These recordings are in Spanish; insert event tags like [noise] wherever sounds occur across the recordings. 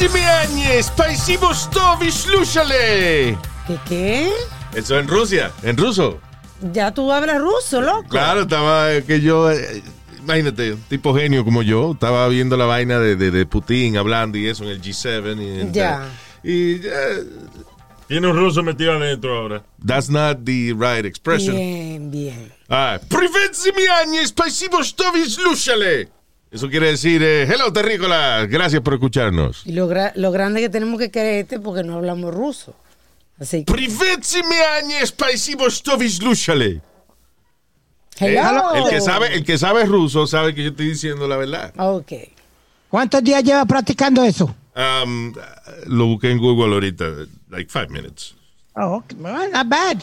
Simiañez, Slushale. ¿Qué qué? Eso en Rusia, en ruso. Ya tú hablas ruso, loco. Claro, estaba eh, que yo. eh, Imagínate, un tipo genio como yo, estaba viendo la vaina de, de, de Putin hablando y eso en el G7. Y, Ya. y eh, Tiene un ruso metido adentro ahora. that's not the right expression. Bien, bien. Ah, Privet Simiañez, Paisivo Slushale. Eso quiere decir, eh, hello terrícolas, gracias por escucharnos. Y lo, gra lo grande que tenemos que quererte este porque no hablamos ruso. Así que... Eh, hello. El, el, que sabe, el que sabe ruso sabe que yo estoy diciendo la verdad. Ok. ¿Cuántos días lleva practicando eso? Um, lo busqué en Google ahorita, like five minutes. Oh, well, not bad.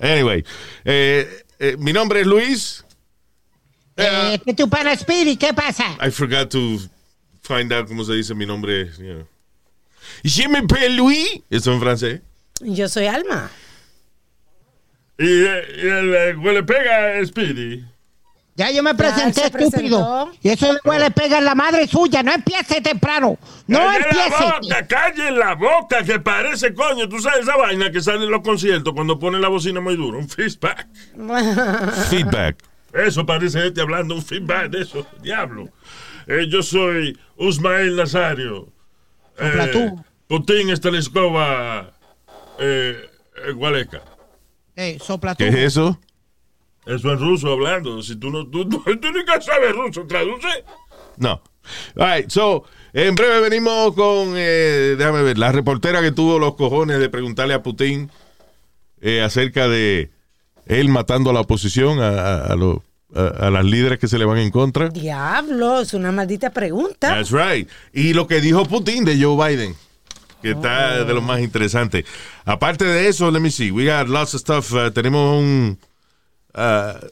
Anyway, eh, eh, mi nombre es Luis. Eh, ¿qué tu pana Speedy? ¿Qué pasa? I forgot to find out cómo se dice mi nombre. You know. Je m'appelle Louis. Eso en francés. Yo soy Alma. Y, eh, y el eh, huele pega Speedy. Ya yo me presenté, se estúpido. Y eso le huele pega en la madre suya. No empiece temprano. No ¡Calle la empiece. boca! ¡Calle la boca! Que parece, coño. Tú sabes esa vaina que sale en los conciertos cuando ponen la bocina muy duro. Un feedback. [laughs] Feedback. Eso parece gente hablando un feedback de eso. Diablo. Eh, yo soy Usmael Nazario. Sopla Eh, tú. Putin Estelescova eh, eh, Gualeca. Eh, sopla tú. ¿Qué es eso? Eso en ruso hablando. Si tú no, tú, [laughs] tú, tú nunca sabes ruso, traduce. No. All right, so, en breve venimos con, eh, déjame ver, la reportera que tuvo los cojones de preguntarle a Putin eh, acerca de él matando a la oposición, a, a- a los- a- a las líderes que se le van en contra. Diablo, es una maldita pregunta. That's right. Y lo que dijo Putin de Joe Biden, que está de lo más interesante. Aparte de eso, let me see, we got lots of stuff. Uh, tenemos un, uh,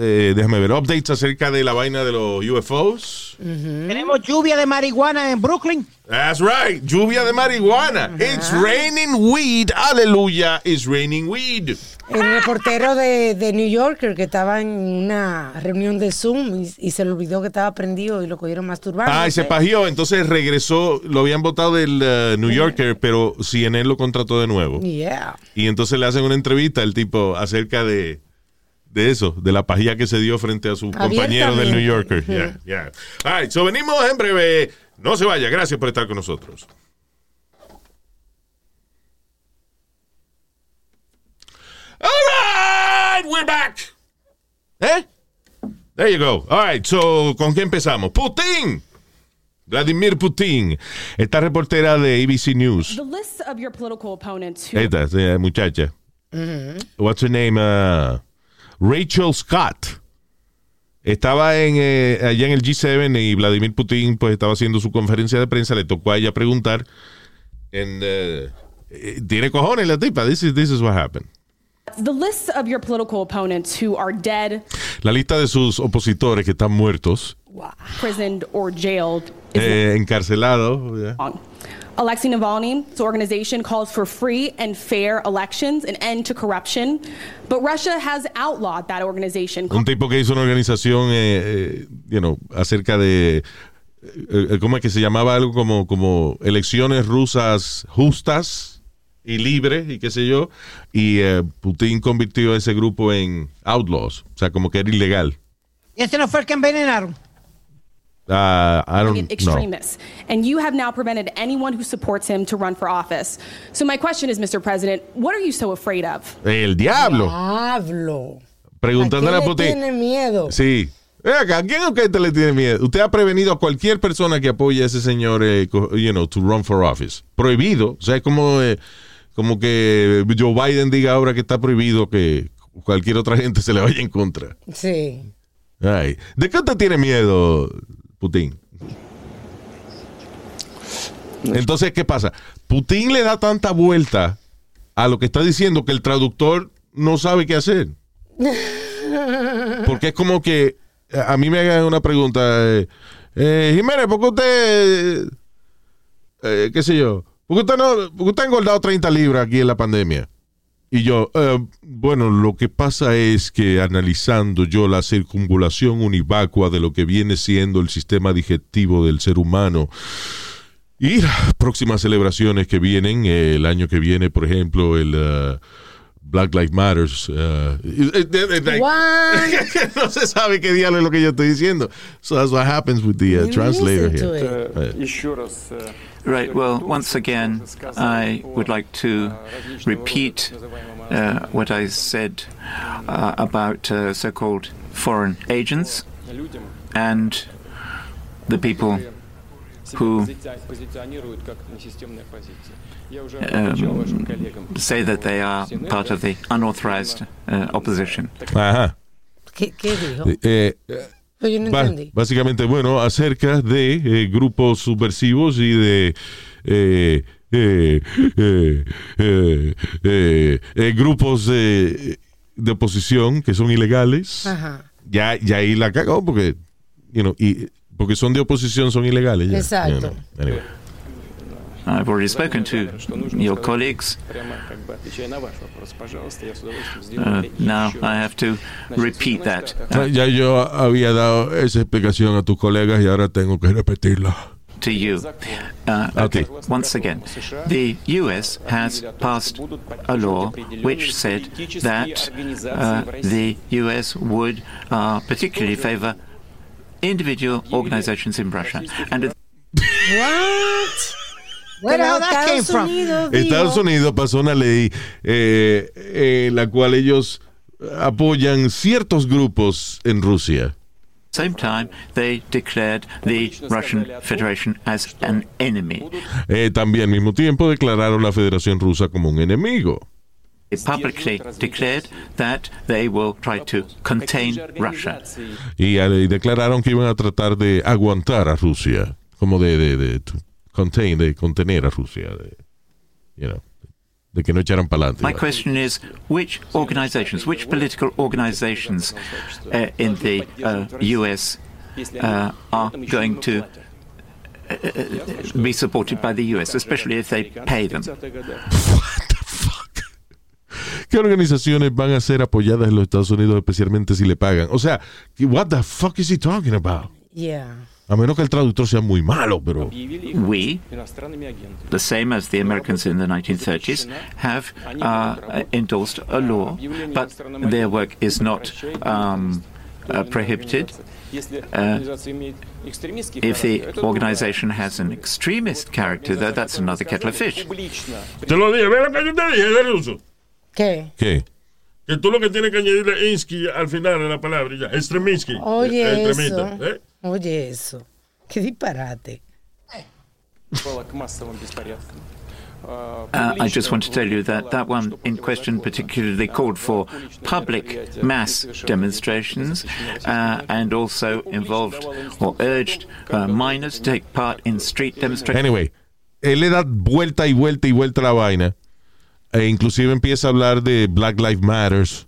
eh, déjame ver, updates acerca de la vaina de los UFOs. Tenemos lluvia de marihuana en Brooklyn. That's right, lluvia de marihuana. It's raining weed. Aleluya, it's raining weed. El reportero de, de New Yorker que estaba en una reunión de Zoom y, y se le olvidó que estaba prendido y lo cogieron masturbando. Ah, y se pajeó, entonces regresó, lo habían votado del uh, New Yorker, pero CNN lo contrató de nuevo. Yeah. Y entonces le hacen una entrevista al tipo acerca de, de eso, de la pajilla que se dio frente a su compañero del New Yorker. Yeah, yeah. All right, so venimos en breve. No se vaya, gracias por estar con nosotros. All right, we're back. ¿Eh? There you go. All right, so, ¿con qué empezamos? Putin. Vladimir Putin. Esta reportera de ABC News. The list of your political opponents who Esta, sí, muchacha. What's her name? Uh, Rachel Scott. Estaba en, eh, allá en el G7 y Vladimir Putin pues estaba haciendo su conferencia de prensa. Le tocó a ella preguntar. En, eh, eh, Tiene cojones la tipa. This is, this is what happened. the list of your political opponents who are dead, La lista de sus opositores que están muertos, imprisoned, or jailed eh, encarcelados. yeah. Alexei Navalny's organization calls for free and fair elections, an end to corruption, but Russia has outlawed that organization. Un tipo que hizo una organización, eh, eh, you know, acerca de, eh, eh, ¿cómo es que se llamaba algo como, como elecciones rusas justas y libres y qué sé yo? Y eh, Putin convirtió ese grupo en outlaws, o sea, como que era ilegal. Y ese no fue el que envenenaron. Ah, I don't know. extremists. And you have now prevented anyone who supports him to run for office. So my question is, Mr. President, what are you so afraid of? El diablo. Diablo. Preguntándole a, ¿A quién le Putin. tiene miedo? Sí. ¿a quién usted le tiene miedo? Usted ha prevenido a cualquier persona que apoye a ese señor, eh, you know, to run for office. Prohibido. O sea, es como, eh, como que Joe Biden diga ahora que está prohibido que cualquier otra gente se le vaya en contra. Sí. Ay, ¿De qué usted tiene miedo, Putin? Entonces, ¿qué pasa? Putin le da tanta vuelta a lo que está diciendo que el traductor no sabe qué hacer. Porque es como que a mí me hagan una pregunta, eh, eh, Jiménez, ¿por qué usted, eh, qué sé yo, por qué usted, no, por qué usted ha engordado 30 libras aquí en la pandemia? Y yo, eh, bueno, lo que pasa es que analizando yo la circunvulación univacua de lo que viene siendo el sistema digestivo del ser humano y las próximas celebraciones que vienen, eh, el año que viene, por ejemplo, el uh, Black Lives Matters. uh, eh, [laughs] eh, eh, like- What? no se sabe qué diablo es lo que yo estoy diciendo. So that's what happens with the uh, You translator listen to here. it. Uh, Еще раз э, Right. Well, once again, I would like to repeat uh, what I said uh, about uh, so called foreign agents and the people who um, say that they are part of the unauthorized uh, opposition. Uh-huh. Uh, uh, Pero yo no entendí. básicamente, bueno, acerca de eh, grupos subversivos y de eh, eh, eh, eh, grupos de, oposición que son ilegales. Ajá. Ya, ya ahí la cagó porque, you know, y, porque son de oposición, son ilegales. ya, Exacto. Anyway. I've already spoken to your colleagues. Uh, now I have to repeat that. ya yo había dado esa explicación a tus colegas y ahora tengo que repetirla. To you. Uh, okay, once again, the US has passed a law which said that uh, the US would uh, particularly favor individual organizations in Russia. And what? Where that came Estados from? Unidos dijo- Estados Unidos pasó una ley eh, en la cual ellos apoyan ciertos grupos en Rusia. same time, they declared the Russian Federation as an enemy. Eh, también al mismo tiempo declararon la Federación Rusa como un enemigo. They publicly declared that they will try to contain Russia. Y, eh, y declararon que iban a tratar de aguantar a Rusia, como de, de, de to contain, de contener a Rusia, de, you know, de que no echaran para My adelante. question is, which organizations, which political organizations uh, in the uh, US uh, are going to uh, be supported by the US, especially if they pay them? [laughs] ¿Qué organizaciones van a ser apoyadas en los Estados Unidos, especialmente si le pagan? O sea, what the fuck is he talking about? Yeah. A menos que el traductor sea muy malo, pero. We, the same as the Americans in the 1930s, have uh, endorsed a law, but their work is not um, uh, prohibited. Uh, if the organization has an extremist character, though, that's another kettle of fish. Te lo dije, ve lo que yo te dije, ruso. ¿Qué? ¿Qué? Que tú lo que tienes que añadirle Insky al final de la palabra, ya, extreminsky. Oye, extremista, eso. ¿eh? Oye eso, qué disparate. Uh, I just want to tell you that that one in question particularly called for public mass demonstrations uh, and also involved or urged uh, minors to take part in street demonstrations. Anyway, él le da vuelta y vuelta y vuelta la vaina. E inclusive empieza a hablar de Black Lives Matters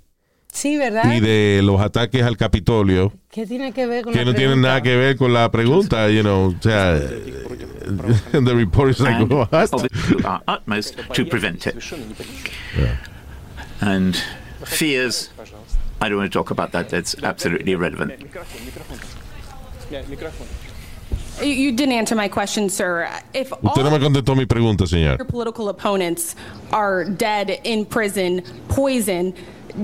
Sí, ¿verdad? Y de los ataques al Capitolio. ¿Qué tiene que ver con Que la no nada que ver con la pregunta, you know. O sea, [laughs] the report is like, what? our utmost to prevent it. Yeah. And fears, I don't want to talk about that. That's absolutely irrelevant. You didn't answer my question, sir. If Usted no mi pregunta, señor. Your political opponents are dead in prison, poisoned.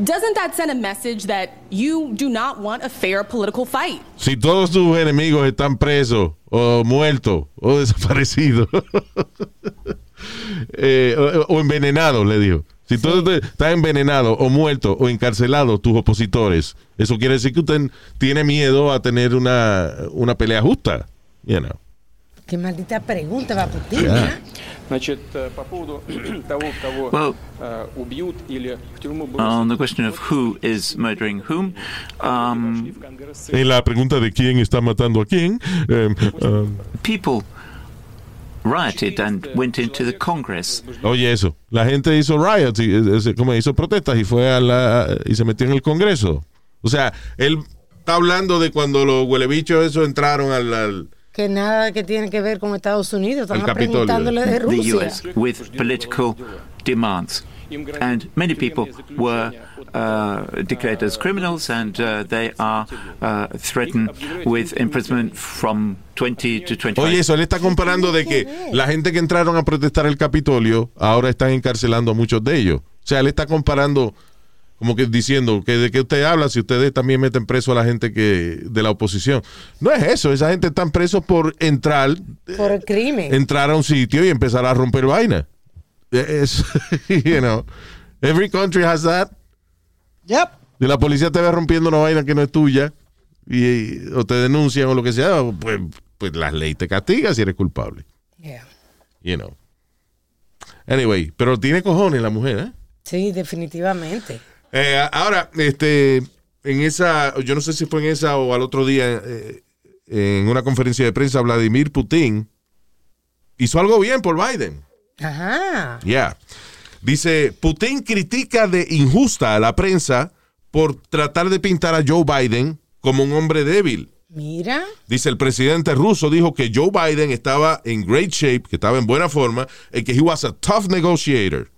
Doesn't that send a message that you do not want a fair political fight? Si todos tus enemigos están presos o muertos o [laughs] desaparecidos [laughs] eh, o, o envenenados, le digo. Si todo te- está envenenado o muerto o encarcelado tus opositores, eso quiere decir que usted tiene miedo a tener una, una pelea justa. You know. Qué maldita pregunta, va Baputín. Yeah. [clears throat] Well, on um, the question of who is murdering whom, um, en la pregunta de quién está matando a quién, um, um, people rioted and went into the Congress. Oye eso, la gente hizo riots, y, y, como hizo protestas y fue a la y se metió en el Congreso. O sea, él está hablando de cuando los huelebichos eso entraron al, al que nada que tiene que ver con Estados Unidos. Capitolio. preguntándole de the Rusia. US with political demands. And many people were uh, declared as criminals, and uh, they are uh, threatened with imprisonment from 20 to 25 Oye, eso, él está comparando de que la gente que entraron a protestar el Capitolio ahora están encarcelando a muchos de ellos. O sea, él está comparando, como que diciendo que de qué usted habla si ustedes también meten preso a la gente que de la oposición. No es eso, esa gente está preso por entrar, Por el crimen. entrar a un sitio y empezar a romper vaina. Es, [laughs] you know, every country has that. Yep. Y la policía te ve rompiendo una vaina que no es tuya y, o te denuncian o lo que sea, pues, pues la ley te castiga si eres culpable. Yeah. You know. Anyway, pero tiene cojones la mujer, ¿eh? Sí, definitivamente. Eh, ahora, este, en esa, yo no sé si fue en esa o al otro día, eh, en una conferencia de prensa, Vladimir Putin hizo algo bien por Biden. Ajá. Yeah. Dice, Putin critica de injusta a la prensa por tratar de pintar a Joe Biden como un hombre débil. Mira. Dice el presidente ruso dijo que Joe Biden estaba en great shape, que estaba en buena forma, y que he was a tough negotiator.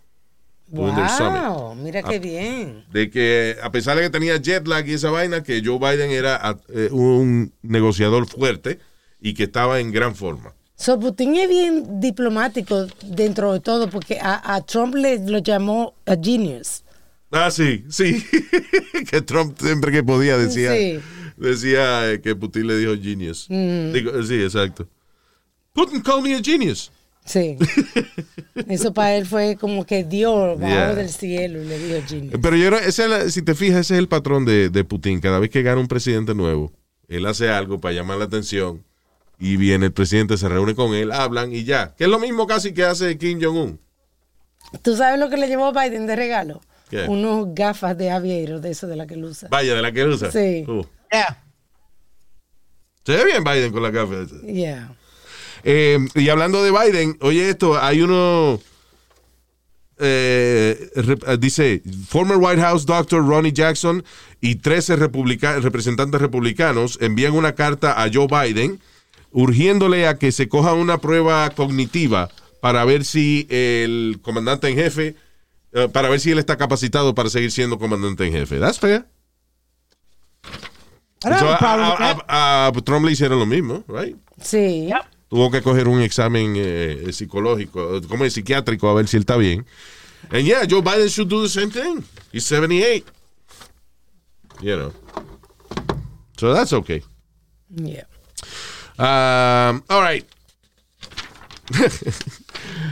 During their summit. Wow. Mira Ah. qué bien. De que a pesar de que tenía jet lag y esa vaina, que Joe Biden era ah, eh, un negociador fuerte y que estaba en gran forma. So, Putin es bien diplomático dentro de todo porque a, a Trump le lo llamó a genius. Ah, sí, sí. [laughs] que Trump siempre que podía decía, Sí. decía eh, que Putin le dijo genius. Mm. Digo, sí, exacto. Putin called me a genius. Sí. [laughs] Eso para él fue como que Dios bajó Yeah. del cielo y le dijo genius. Pero yo creo, ese si te fijas, ese es el patrón de, de Putin. Cada vez que gana un presidente nuevo, él hace algo para llamar la atención y viene el presidente, se reúne con él, hablan y ya. Que es lo mismo casi que hace Kim Jong-un. ¿Tú sabes lo que le llevó Biden de regalo? ¿Qué? Unos gafas de aviero, de eso de la que él usa. Vaya, de la que él usa. Sí. Uh. Yeah. Se ve bien Biden con la café. Yeah. Eh, y hablando de Biden, oye esto, hay uno, eh, eh, dice, former White House doctor Ronnie Jackson y 13 republica- representantes republicanos envían una carta a Joe Biden urgiéndole a que se coja una prueba cognitiva para ver si el comandante en jefe, eh, para ver si él está capacitado para seguir siendo comandante en jefe. That's fair. So, a, Trump le hicieron lo mismo, right? Sí. Tuvo que coger un examen eh, psicológico, como es psiquiátrico, a ver si él está bien. And yeah, Joe Biden should do the same thing. He's 78. You know. So that's okay. Yeah. Um, all right. [laughs]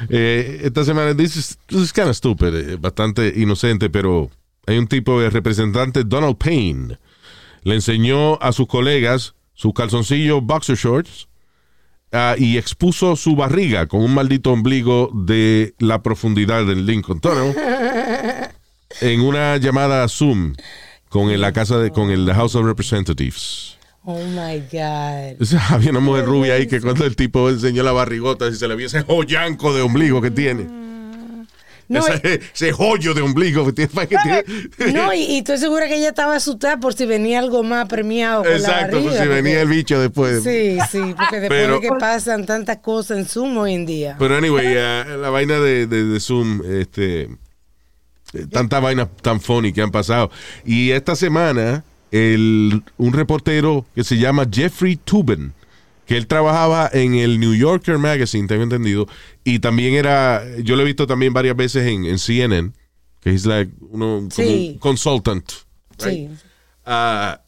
Eh, esta semana, this is, this is kind of stupid, eh, bastante inocente, pero hay un tipo de representante, Donald Payne, le enseñó a sus colegas sus calzoncillos boxer shorts ah, y expuso su barriga con un maldito ombligo de la profundidad del Lincoln Tunnel [laughs] en una llamada Zoom con en la casa de con el House of Representatives. Oh my God. O sea, había una mujer rubia ahí que cuando el tipo enseñó la barrigota, si se le vio ese joyanco de ombligo que tiene. No, ese, ese joyo de ombligo que tiene. que tiene. No, y, y estoy segura que ella estaba asustada por si venía algo más premiado con la Exacto, barriga. pues si venía porque- el bicho después. Sí, sí, porque después Pero- de que pasan tantas cosas en Zoom hoy en día. Pero anyway, uh, la vaina de, de- de Zoom, este, eh, tantas vainas tan funny que han pasado. Y esta semana, el, un reportero que se llama Jeffrey Tuben, que él trabajaba en el New Yorker Magazine, tengo entendido, y también era, yo lo he visto también varias veces en, en CNN, que es like uno como Sí. un consultant. Sí. Ah,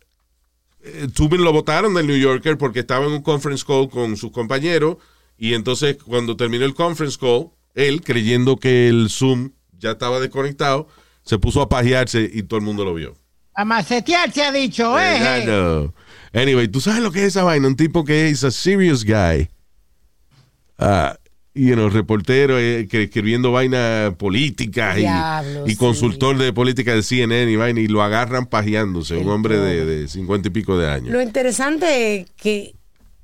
eh, Tubin lo votaron del New Yorker porque estaba en un conference call con sus compañeros y entonces cuando terminó el conference call, él, creyendo que el Zoom ya estaba desconectado, se puso a pajearse y todo el mundo lo vio. A macetear se ha dicho, eh. Exacto. Anyway, ¿tú sabes lo que es esa vaina? Un tipo que es a serious guy. ah, you know, reportero eh, que escribiendo vaina política y, Diablo, y sí. consultor de política de CNN y vaina y lo agarran pajeándose, un hombre de, de cincuenta y pico de años. Lo interesante es que,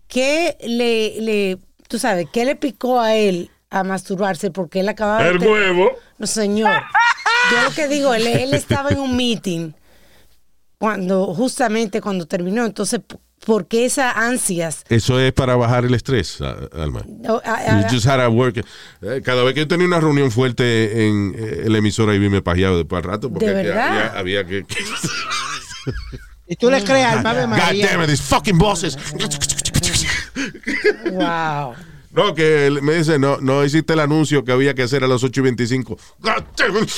que le, le, tú sabes, ¿qué le picó a él a masturbarse? Porque él acababa de... El ter- huevo. No, señor. Yo lo que digo, él, él estaba en un meeting cuando, justamente cuando terminó. Entonces, ¿por qué esas ansias? Eso es para bajar el estrés, Alma. O- a- a- You just had a work. Eh, Cada vez que yo tenía una reunión fuerte en eh, la emisora y vi me pajeado después al rato porque ¿De había- verdad? había, había que... [laughs] Y tú le crees al Ave God María. damn it, these fucking bosses. wow. No, que él me dice, no, no hiciste el anuncio que había que hacer a las 8 y 25. God damn it.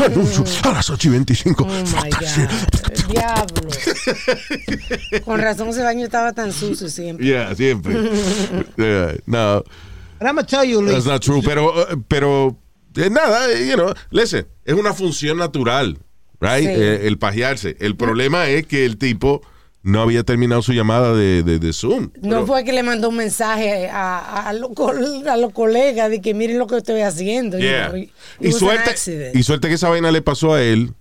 Anuncio a las 8 y 25. Oh my God. Diablo. [laughs] Con razón ese baño estaba tan sucio siempre. Yeah, siempre. [laughs] Yeah, no, But I'm gonna tell you, Luis. that's not true. Pero, pero eh, nada, you know, listen, es una función natural, right? Sí. Eh, el pajearse. El problema es que el tipo no había terminado su llamada de, de, de Zoom. No Pero- fue que le mandó un mensaje a, a, a los col- a los colegas de que miren lo que estoy haciendo. Yeah. Y suerte, y suerte que esa vaina le pasó a él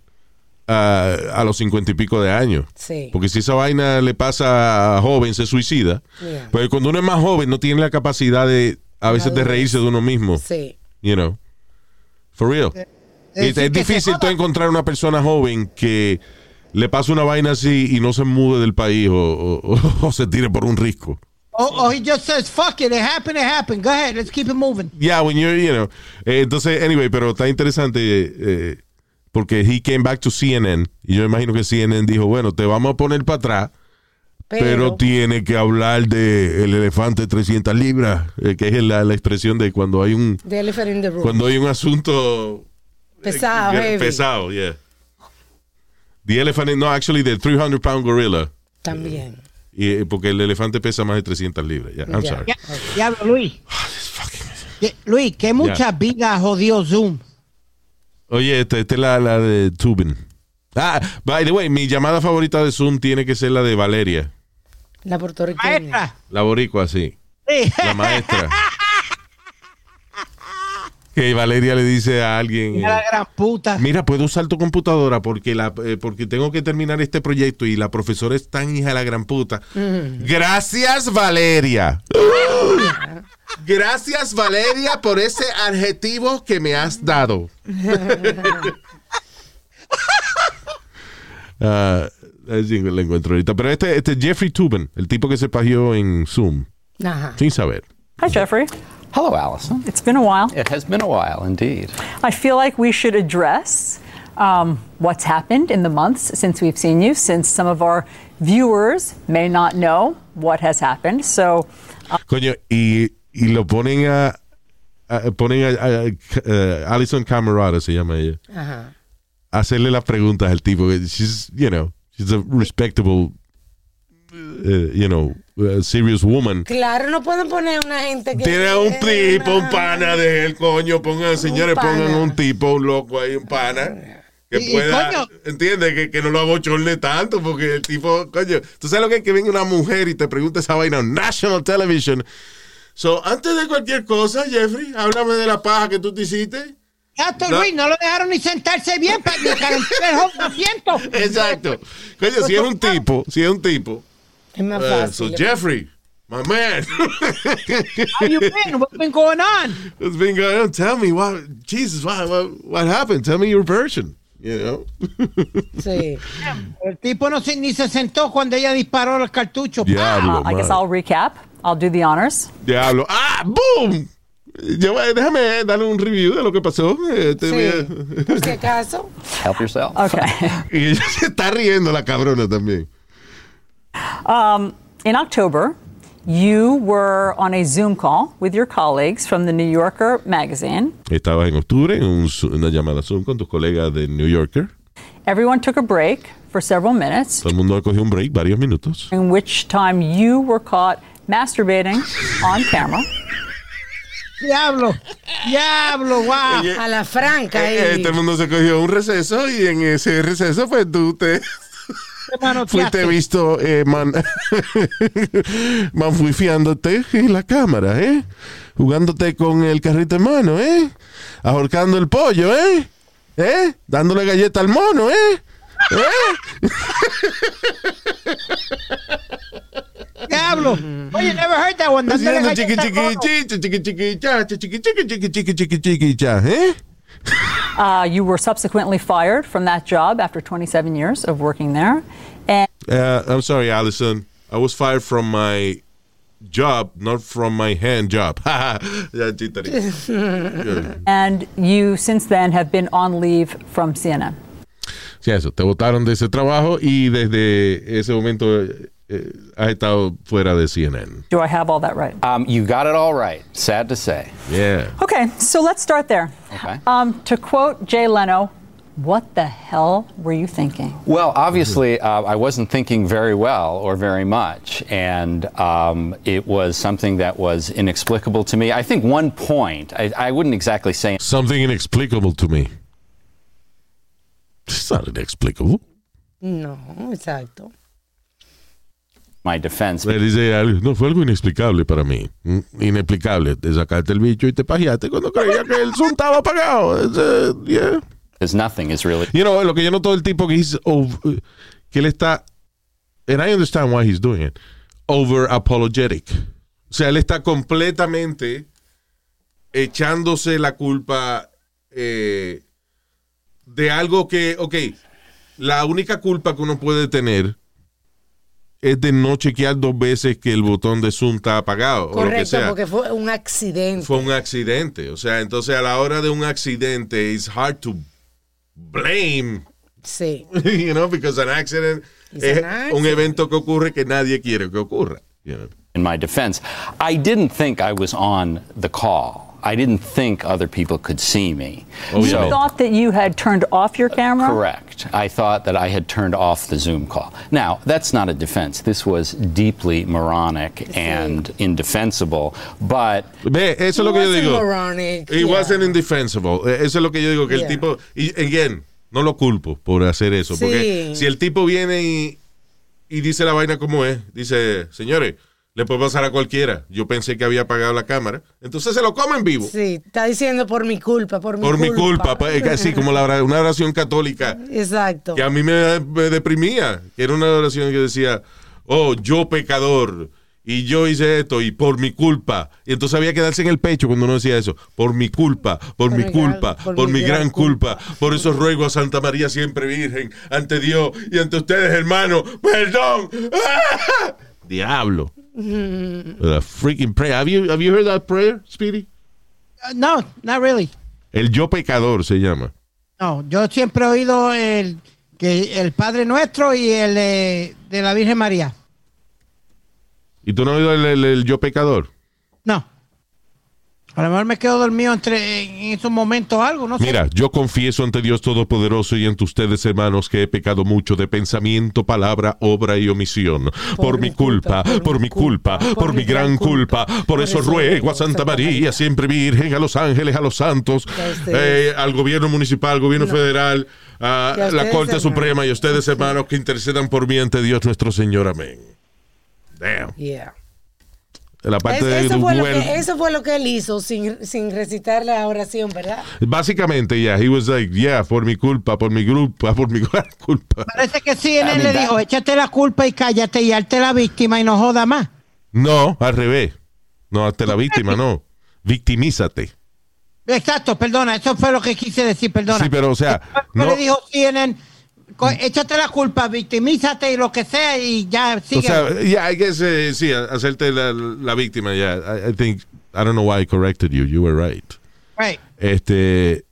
a los cincuenta y pico de años. Sí. Porque si esa vaina le pasa a joven, se suicida. Yeah. Pues cuando uno es más joven, no tiene la capacidad de, a veces, de reírse de uno mismo. Sí. You know. For real. Es Es, difícil tú encontrar una persona joven que le pase una vaina así y no se mude del país o, o- [laughs] o- se tire por un risco. Oh, oh, he just says, fuck it, it happened, it happened. Go ahead, let's keep it moving. Yeah, when you're, you know. Eh, entonces, anyway, pero está interesante eh, porque he came back to CNN y yo imagino que CNN dijo, bueno, te vamos a poner para atrás, pero, Pero, tiene que hablar de el elefante de 300 libras, eh, que es la, la expresión de cuando hay un the elephant in the room. cuando hay un asunto pesado, eh, heavy. pesado, yeah. The elephant, no, actually, the 300 pound gorilla. También. Y, eh, porque el elefante pesa más de 300 libras. Yeah, I'm sorry. Ya- Diablo, Luis. Que- Luis, que mucha vida jodió Zoom. Oye, esta esta es la, la de Tubin. Ah, by the way, mi llamada favorita de Zoom tiene que ser la de Valeria. La puertorriqueña. La boricua, sí. Sí. La maestra. [laughs] que Valeria le dice a alguien... Mira la eh, gran puta. Mira, puedo usar tu computadora porque la eh, porque tengo que terminar este proyecto y la profesora es tan hija de la gran puta. Gracias, Valeria. Gracias, Valeria, por ese adjetivo que me has dado. [laughs] Ah, así lo encuentro ahorita. Pero este, este Jeffrey Tubin, el tipo que se pagió en Zoom, Ajá. sin saber. Hi, Jeffrey. Hello, Allison. It's been a while. It has been a while indeed. I feel like we should address um, what's happened in the months since we've seen you, since some of our viewers may not know what has happened. So, Coño, y, y lo ponen a, a- ponen a, a- a- Alison Camerata, se llama ella, Ajá. a hacerle las preguntas al tipo. She's, you know, she's a respectable, uh, you know, uh, serious woman. Claro, no pueden poner una gente que. Tiene un tipo, un pana de él, coño. Pongan, señores, pana. pongan un tipo, un loco ahí, un pana. Que Y- y, pueda, coño. entiende, que, que no lo abochorne tanto, porque el tipo, coño, tú sabes lo que es que venga una mujer y te pregunte esa vaina en national television. So, antes de cualquier cosa, Jeffrey, háblame de la paja que tú te hiciste. No. Luis, no lo dejaron ni sentarse bien para calentar el. [laughs] Exacto. Coño, si es un [laughs] tipo, si es un tipo. Es más uh, fácil. so, Jeffrey, my man. [laughs] How you been? What's been going on? What's been going on? Tell me what, Jesus, what, what, what happened? Tell me your version. You know? Sí. [laughs] El tipo no se, ni se sentó cuando ella disparó los cartuchos. Diablo, uh, I guess. I'll recap. I'll do the honors. Diablo. ¡Ah! ¡Boom! Yo, déjame darle un review de lo que pasó. Te voy Sí. Por si acaso. Help yourself. Okay. [laughs] Y ella se está riendo la cabrona también. Um, in October, you were on a Zoom call with your colleagues from the New Yorker magazine. Estabas en octubre en un una llamada Zoom con tus colegas de New Yorker. Everyone took a break for several minutes, Todo el mundo cogió un break, varios minutos. in which time you were caught masturbating on camera. Diablo, diablo, wow. A la franca. Eh, eh, y- todo el mundo se cogió un receso y en ese receso, pues tú te. Fuiste visto eh, man, [laughs] manfuifiándote en la cámara, ¿eh? Jugándote con el carrito en mano, ¿eh? Ahorcando el pollo, ¿eh? ¿Eh? Dándole galleta al mono, ¿eh? ¿Eh? Diablo. Oye, never heard that one. Dándole Haciendo chiqui galleta al chiqui mono. chichi, chiqui chiqui cha, chiqui chiqui chiqui chiqui chiqui chiqui cha, ¿eh? [laughs] Uh, you were subsequently fired from that job after 27 years of working there. And Uh, I'm sorry, Allison. I was fired from my job, not from my hand job. [laughs] ya, chiste. and you since then have been on leave from CNN. Sí, eso, te votaron de ese trabajo y desde ese momento eh, eh, estado fuera de CNN. Do I have all that right? Um, you got it all right. Sad to say. Yeah. Okay, so let's start there. Okay. Um, to quote Jay Leno, what the hell were you thinking? Well, obviously, uh, I wasn't thinking very well or very much, and um, it was something that was inexplicable to me. I think one point, I, I wouldn't exactly say Something inexplicable to me. It's not inexplicable. No, exacto. My defense. Le dice, algo, no, fue algo inexplicable para mí. Mm, Inexplicable. Te sacaste el bicho y te pajeaste cuando creía que el Zoom estaba apagado. It's, uh, yeah. Because nothing is really. You know, lo que yo noto del tipo que, he's ov- que él está, and I understand why he's doing it, over apologetic. O sea, él está completamente echándose la culpa eh, de algo que, ok, la única culpa que uno puede tener es de no chequear dos veces que el botón de Zoom está apagado. o lo que Correcto, sea. porque fue un accidente. Fue un accidente. O sea, entonces a la hora de un accidente, it's hard to blame Sí. [laughs] you know, because an accident It's es an accident. un evento que ocurre que nadie quiere que ocurra. you know. in my defense, I didn't think I was on the call. I didn't think other people could see me. Oh, you thought that you had turned off your camera? Correct. I thought that I had turned off the Zoom call. Now, that's not a defense. This was deeply moronic and indefensible, but. Ve, eso es lo que yo wasn't digo. moronic, It yeah. wasn't indefensible. Eso es lo que yo digo, que Yeah. el tipo, y again, no lo culpo por hacer eso, porque Sí. si el tipo viene y, y dice la vaina como es, dice, señores, le puede pasar a cualquiera. Yo pensé que había apagado la cámara. Entonces se lo come en vivo. Sí, está diciendo por mi culpa, por mi Por culpa. mi culpa, pues, así como la, una oración católica Exacto. que a mí me, me deprimía, que era una oración que decía, oh, yo pecador, y yo hice esto, y por mi culpa. Y entonces había que darse en el pecho cuando uno decía eso, por mi culpa, por, mi mi gran- culpa, por, mi gran, culpa. Por eso ruego a Santa María siempre Virgen, ante Dios y ante ustedes, hermanos, perdón. ¡Ah! Diablo. The freaking prayer. Have you, have you heard that prayer, Speedy? Uh, no, not really. El yo pecador se llama. No, yo siempre he oído el, que el Padre Nuestro y el eh, de la Virgen María. ¿Y tú no has oído el, el- el yo pecador? A lo mejor me quedo dormido entre, en esos momentos o algo, no sé. Mira, yo confieso ante Dios Todopoderoso y ante ustedes, hermanos, que he pecado mucho de pensamiento, palabra, obra y omisión. Por, mi culpa, por mi culpa, por, mi gran culpa. Por, eso ruego a Santa María, siempre Virgen, a los ángeles, a los santos, eh, al gobierno municipal, al gobierno federal, a la Corte hermanos. Suprema y a ustedes, hermanos, que intercedan por mí ante Dios nuestro Señor. Amén. Damn. Yeah. La parte Es- de eso, fue lo que, eso fue lo que él hizo sin, sin recitar la oración, ¿verdad? Básicamente, yeah, he was like, yeah, por mi culpa, por mi culpa, [laughs] por mi culpa. Parece que sí, él mean, le dijo, échate la culpa y cállate y hazte la víctima y no joda más. No, al revés. No, hasta la víctima, no. Victimízate. Exacto, perdona, eso fue lo que quise decir, perdona. Sí, pero o sea, No le dijo CNN, échate la culpa, victimízate y lo que sea y ya o sigue. sea, yeah, I guess, eh, sí, hacerte la, la víctima, yeah. I, I think, I don't know why I corrected you, you were right. Right. Este,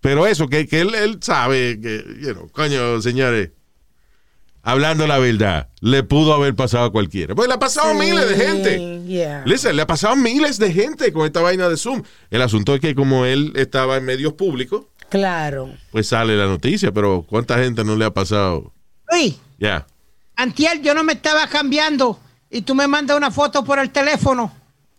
pero eso, que, que él, él sabe que, you know, coño, señores, hablando la verdad, le pudo haber pasado a cualquiera. Pues le ha pasado a miles de gente. Yeah. Listen, le ha pasado a miles de gente con esta vaina de Zoom. El asunto es que como él estaba en medios públicos, Claro. pues sale la noticia, pero ¿cuánta gente no le ha pasado? Luis, Ya. antier yo no me estaba cambiando y tú me mandas una foto por el teléfono.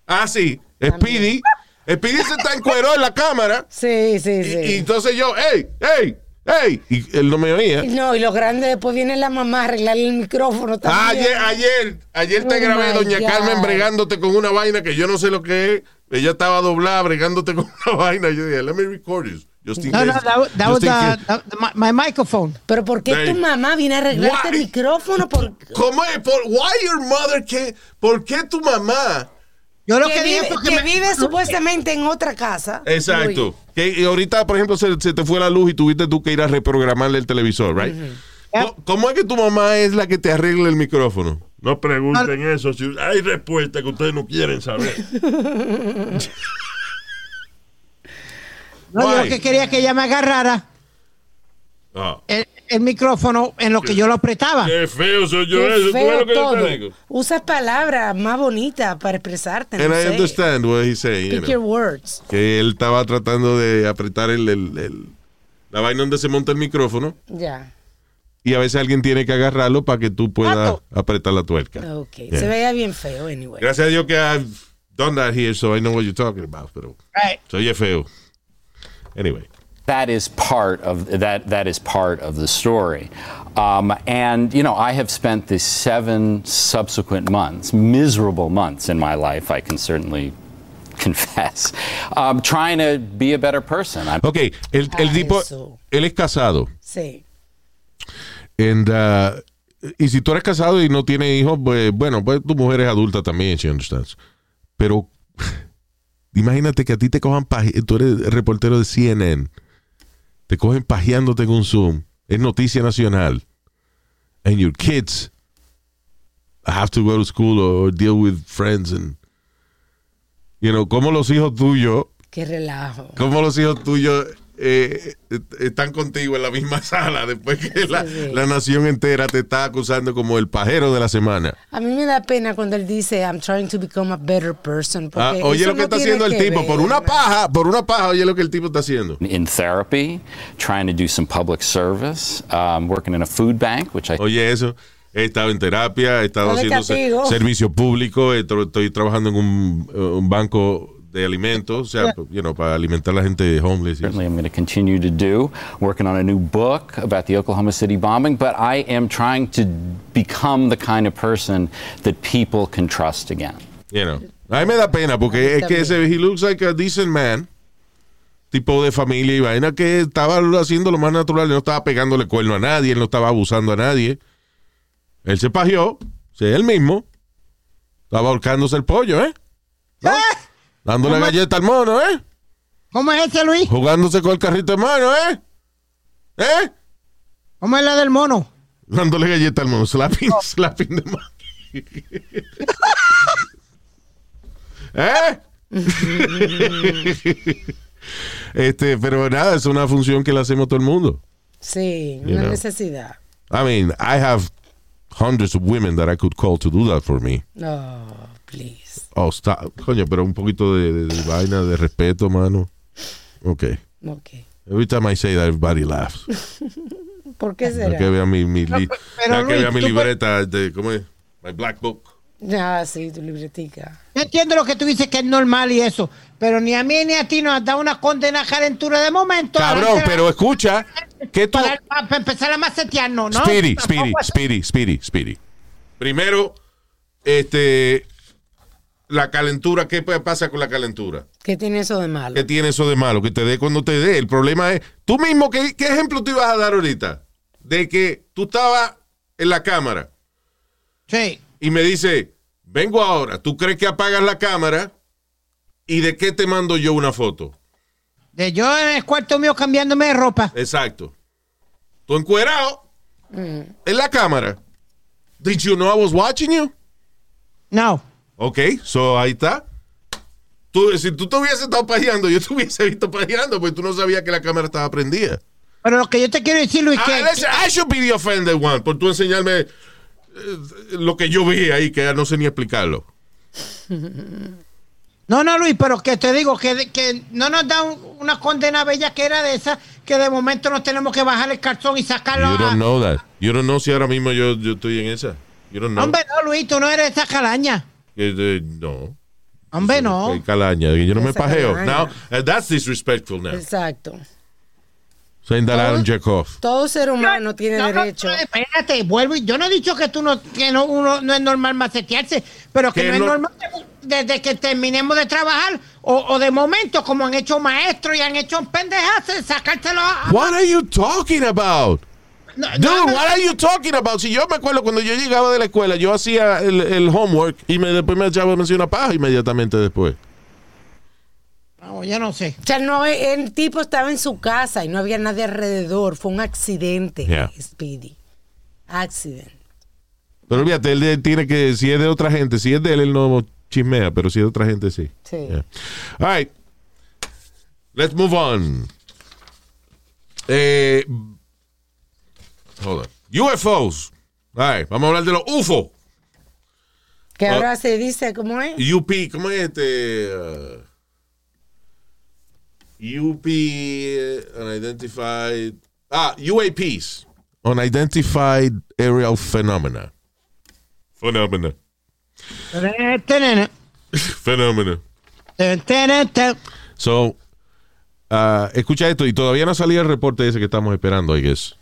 Ah, sí. Speedy. Speedy se está encueró en la cámara. [laughs] Sí, sí, sí. y entonces yo, hey, hey, ¡Hey! Y él no me oía. No, y lo grande después viene la mamá a arreglarle el micrófono también. Ayer, ayer, ayer te Oh grabé, doña God. Carmen, bregándote con una vaina que yo no sé lo que es. Ella estaba doblada, bregándote con una [laughs] vaina. Yo dije, let me record this. No, no, that, that was just in the, case. the- my, my microphone. Pero ¿por qué Hey. tu mamá viene a arreglarte el Why? micrófono? Por... ¿Cómo es? Por, why your mother? ¿Qué? ¿Por qué tu mamá? Yo lo que, que, vive, que que me- vive [laughs] supuestamente en otra casa. Exacto. Luis. Que y ahorita, por ejemplo, se, se te fue la luz y tuviste tú que ir a reprogramarle el televisor, right? ¿Cómo- ¿Cómo es que tu mamá es la que te arregla el micrófono? No pregunten eso. Si hay respuestas que ustedes no quieren saber. [laughs] No, yo lo que quería que ella me agarrara Ah. el, el micrófono en lo que yo lo apretaba. Qué feo soy yo Qué eso. ¿Tú ves feo lo que yo todo. te? Usas palabras más bonitas para expresarte. No And I sé. understand what he's saying. you Pick know. your words. Que él estaba tratando de apretar el, el- el- la vaina donde se monta el micrófono Ya. y a veces alguien tiene que agarrarlo para que tú puedas apretar la tuerca. Ok. Yeah. Se veía bien feo, anyway. Gracias a Dios que I've done that here, so I know what you're talking about, pero Right. se oye feo. Anyway. That is part of that. That is part of the story, um, and you know I have spent the seven subsequent months, miserable months in my life. I can certainly [laughs] confess, um, trying to be a better person. I'm, Ok, el, el Ah, tipo, eso. él es casado. Sí. And, uh, y si tú eres casado y no tienes hijos, pues bueno, pues tu mujer es adulta también, she understands. Pero [laughs] imagínate que a ti te cojan tú eres reportero de CNN, te cogen pajeándote con Zoom, es noticia nacional, and your kids have to go to school or deal with friends and, you know, como los hijos tuyos Qué relajo. cómo los hijos tuyos eh, están contigo en la misma [laughs] sala después que la, sí. la nación entera te está acusando como el pajero de la semana. A mí me da pena cuando él dice, I'm trying to become a better person. porque Ah, oye lo que no está haciendo el tipo, ver, por una paja, por una paja, oye lo que el tipo está haciendo. in therapy, trying to do some public service, um, working in a food bank, which I Oye eso, he estado en terapia, he estado haciendo servicio público, estoy trabajando en un, eh, un banco de alimentos, o sea, you know, para alimentar a la gente homeless. certainly am going to continue to do, working on a new book about the Oklahoma City bombing, but I am trying to become the kind of person that people can trust again. You know. A mí me da pena porque es que ese, he looks like a decent man, tipo de familia y vaina que estaba haciendo lo más natural, no estaba pegándole cuerno a nadie, él no estaba abusando a nadie. Él se pajeó, sí, él mismo, estaba ahorcándose el pollo, ¿eh? ¿No? [laughs] Dándole ¿Cómo? galleta al mono, ¿eh? ¿Cómo es ese, Luis? Jugándose con el carrito de mano, ¿eh? ¿Eh? ¿Cómo es la del mono? Dándole galleta al mono, slapping, slapping de mano. [laughs] ¿Eh? [laughs] este, pero nada, es una función que le hacemos todo el mundo. Sí, You una know. necesidad. I mean, I have hundreds of women that I could call to do that for me. No, please. Oh, stop. Coño, pero un poquito de, de- de vaina, de respeto, mano. Ok. Ok. Every time I say that, everybody laughs. [laughs] ¿Por qué Ya será? que vea mi, mi, li- pero ya que Luis, vea mi libreta de, ¿cómo es? My black book. Ah, sí, tu libretica. Yo entiendo lo que tú dices que es normal y eso, pero ni a mí ni a ti nos has dado una condena a calentura de momento. Cabrón, pero escucha, que tú... Para, para empezar a macetearnos, ¿no? Speedy, Tampoco Speedy, es- Speedy, Speedy, Speedy. Primero, este, la calentura, ¿qué pasa con la calentura? ¿Qué tiene eso de malo? ¿Qué tiene eso de malo? Que te dé cuando te dé. El problema es, tú mismo, ¿qué, qué ejemplo te ibas a dar ahorita? De que tú estabas en la cámara Sí. y me dice, vengo ahora, ¿tú crees que apagas la cámara? ¿Y de qué te mando yo una foto? De yo en el cuarto mío cambiándome de ropa. Exacto. Tú encuerado Mm. en la cámara. Did you know I was watching you? No. Ok, so ahí está. Tú, si tú te hubieses estado pajeando, yo te hubiese visto pajeando, porque tú no sabías que la cámara estaba prendida. Pero lo que yo te quiero decir, Luis, que... Ah, listen, I should be the offended one, por tú enseñarme eh, lo que yo vi ahí, que ya no sé ni explicarlo. No, no, Luis, pero que te digo que, que no nos da un- una condena bella que era de esa, que de momento nos tenemos que bajar el calzón y sacarlo. You a- don't know that. You don't know si ahora mismo yo, yo estoy en esa. You don't know. Hombre, no, Luis, tú no eres esa calaña. Que, eh, no. Hombre, no. Calaña, que yo no me pajeo. Now, uh, that's disrespectful now. Exacto. saying that I don't jerk off. Todo ser humano tiene No, no, derecho. no, espérate, vuelvo. y- Yo no he dicho que tú no, que no, uno no es normal macetearse, pero que Que no, no- es normal desde que terminemos de trabajar o, o de momento, como han hecho maestros y han hecho pendejas, sacárselo a. What are you talking about? No, Dude, no, no, what are you talking about? Si yo me acuerdo cuando yo llegaba de la escuela, yo hacía el, el homework y me, después me echaba me hacía una paja inmediatamente después. no, yo no sé. O sea, no, el tipo estaba en su casa y no había nadie alrededor. Fue un accidente, Yeah. Speedy. Accident. Pero fíjate, él, él tiene que, si es de otra gente, si es de él, él no chismea, pero si es de otra gente, sí. Sí. Yeah. All right. Let's move on. Eh, hold on. UFOs. All right, vamos a hablar de los UFO. Que Ah. ahora se dice, ¿cómo es? UP, ¿cómo es este? Uh, UP uh, Unidentified. Ah, UAPs. Unidentified Aerial Phenomena. Phenomena. Phenomena. So, uh, escucha esto, y todavía no salía el reporte ese que estamos esperando, I guess.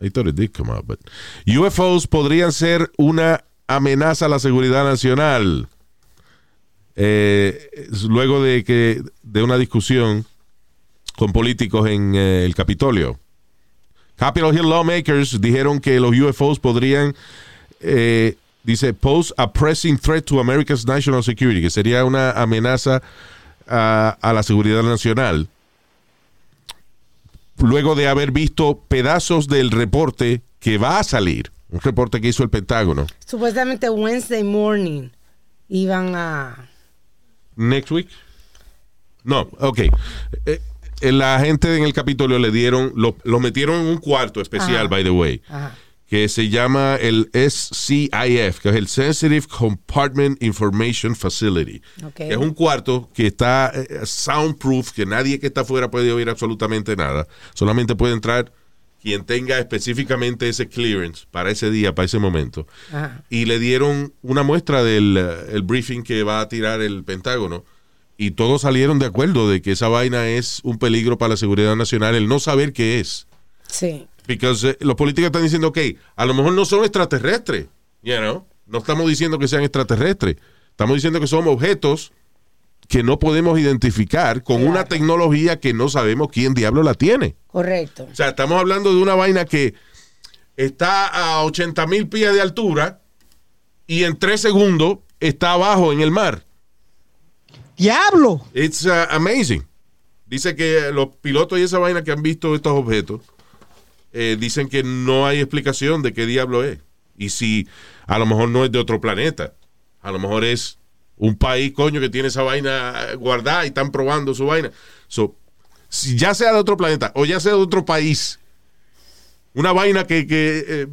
I thought it did come out, but UFOs podrían ser una amenaza a la seguridad nacional. Eh, luego de que de una discusión con políticos en eh, el Capitolio. Capitol Hill lawmakers dijeron que los UFOs podrían, eh, dice, pose a pressing threat to America's national security, que sería una amenaza a, a la seguridad nacional. Luego de haber visto pedazos del reporte que va a salir, un reporte que hizo el Pentágono. Supuestamente Wednesday morning iban a... Next week. No, ok. Eh, eh, la gente en el Capitolio le dieron, lo, lo metieron en un cuarto especial, Ajá. by the way, Ajá. Que se llama el SCIF, que es el Sensitive Compartment Information Facility. Ok. Que es un cuarto que está eh, soundproof, que nadie que está afuera puede oír absolutamente nada. Solamente puede entrar quien tenga específicamente ese clearance para ese día, para ese momento Ajá. y le dieron una muestra del eh, el briefing que va a tirar el Pentágono y todos salieron de acuerdo de que esa vaina es un peligro para la seguridad nacional, el no saber qué es. Sí. Porque los políticos están diciendo, ok, a lo mejor no son extraterrestres, you know? no estamos diciendo que sean extraterrestres, estamos diciendo que son objetos que no podemos identificar con una tecnología que no sabemos quién diablo la tiene. Correcto. O sea, estamos hablando de una vaina que está a 80 mil pies de altura y en tres segundos está abajo en el mar. ¡Diablo! It's uh, amazing. Dice que los pilotos y esa vaina que han visto estos objetos eh, dicen que no hay explicación de qué diablo es. Y si a lo mejor no es de otro planeta, a lo mejor es un país, coño, que tiene esa vaina guardada y están probando su vaina. So, si ya sea de otro planeta o ya sea de otro país, una vaina que, que, eh,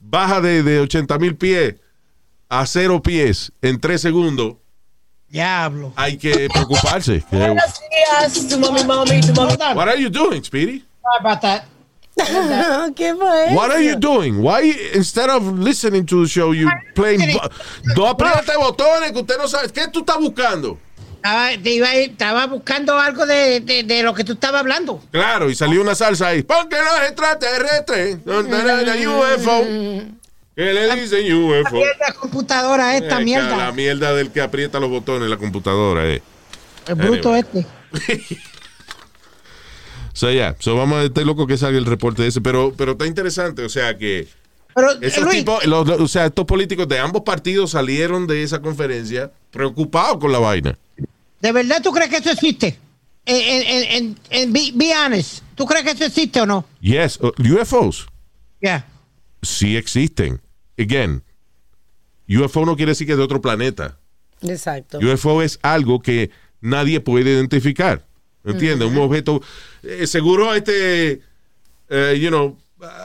baja de, de 80 mil pies a cero pies en tres segundos, Diablo. hay que preocuparse. Que- días, tu mami, mami, tu mami. What are you doing, Speedy? ¿Qué fue? [laughs] What are you doing? Why, instead of listening to the show, you playing... No apriete botones que usted no sabe. ¿Qué tú estás buscando? Estaba, te iba a ir- estaba buscando algo de, de, de lo que tú estabas hablando. Claro, y salió una salsa ahí. Porque los extraterrestres, UFO. ¿Qué le dicen UFO? La computadora esta Eh, mierda. La mierda del que aprieta los botones la computadora, eh. El bruto Anyway. este. [laughs] So, yeah. So, vamos a este loco que salga el reporte ese. Pero, pero está interesante, o sea que... Pero, Esos Luis, tipos, los- los- o sea, estos políticos de ambos partidos salieron de esa conferencia preocupados con la vaina. ¿de verdad tú crees que eso existe? En, en, en, en, en- be, be honest. ¿Tú crees que eso existe o no? Yes, uh, UFOs Ya. sí existen. Again, UFO no quiere decir que es de otro planeta. Exacto. UFO es algo que nadie puede identificar. ¿Entiendes? Un objeto. eh, seguro, este. eh, you know,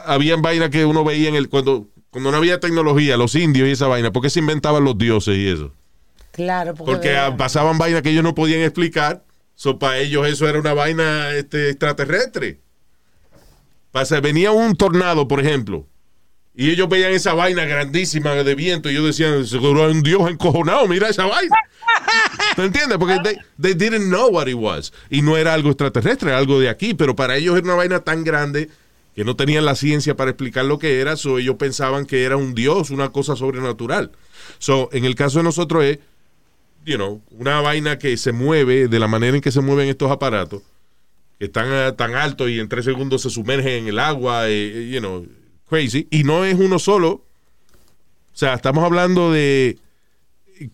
habían vainas que uno veía en el. Cuando, cuando no había tecnología, los indios y esa vaina. ¿Por qué se inventaban los dioses y eso? Claro, porque, Porque pasaban vainas que ellos no podían explicar. So, para ellos eso era una vaina este, extraterrestre. Pasa, venía un tornado, por ejemplo, y ellos veían esa vaina grandísima de viento y ellos decían, seguro hay un dios encojonado, mira esa vaina. [laughs] ¿Me entiendes? Porque they, they didn't know what it was. Y no era algo extraterrestre, era algo de aquí. Pero para ellos era una vaina tan grande que no tenían la ciencia para explicar lo que era. So ellos pensaban que era un dios, una cosa sobrenatural. So, en el caso de nosotros es, you know, una vaina que se mueve de la manera en que se mueven estos aparatos, que están eh, tan altos y en tres segundos se sumergen en el agua, eh, you know, crazy. Y no es uno solo. O sea, estamos hablando de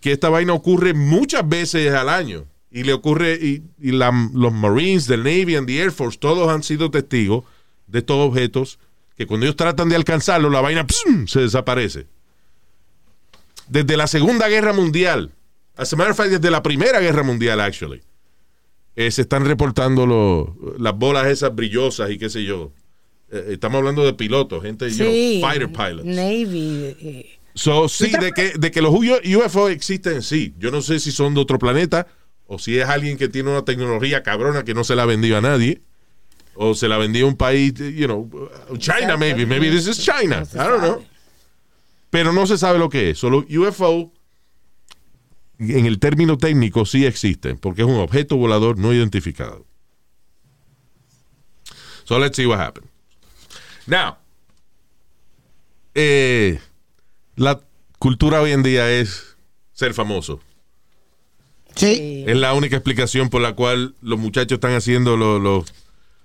que esta vaina ocurre muchas veces al año. Y le ocurre, y, y la- los Marines, del Navy and the Air Force, todos han sido testigos de estos objetos que cuando ellos tratan de alcanzarlo, la vaina se desaparece. Desde la Segunda Guerra Mundial, as a matter of fact, desde la Primera Guerra Mundial, actually, eh, se están reportando lo- las bolas esas brillosas y qué sé yo. Eh, estamos hablando de pilotos, gente, you know, Sí. fighter pilots. Navy. eh, So, sí, de que, de que los UFO existen, sí. Yo no sé si son de otro planeta o si es alguien que tiene una tecnología cabrona que no se la ha vendido a nadie. O se la vendió a un país, you know, China maybe. Maybe this is China. I don't know. Pero no se sabe lo que es. Solo UFO, en el término técnico, sí existen, porque es un objeto volador no identificado. So let's see what happens. Now, eh, la cultura hoy en día es ser famoso. Sí. Es la única explicación por la cual los muchachos están haciendo, los, los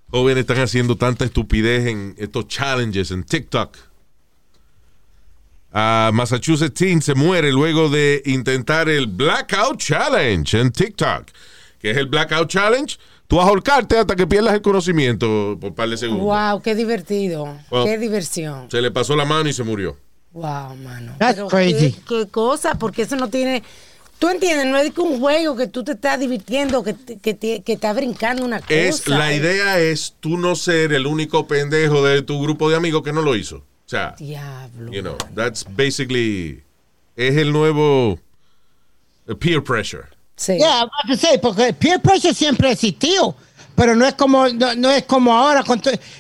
jóvenes están haciendo tanta estupidez en estos challenges en TikTok. Massachusetts teen se muere luego de intentar el Blackout Challenge en TikTok. que es el Blackout Challenge? Tú vas a ahorcarte hasta que pierdas el conocimiento por par de segundos. Wow, qué divertido. Well, qué diversión. Se le pasó la mano y se murió. Wow, mano. That's Pero crazy. Qué, qué cosa, porque eso no tiene. Tú entiendes, no es que un juego que tú te estás divirtiendo, que, te- que, te- que estás brincando una cosa. Es, la idea es tú no ser el único pendejo de tu grupo de amigos que no lo hizo. O sea, Diablo. you know, that's basically es el nuevo peer pressure. Sí. Yeah, say, porque el peer pressure siempre ha existido, pero no es como no, no es como ahora.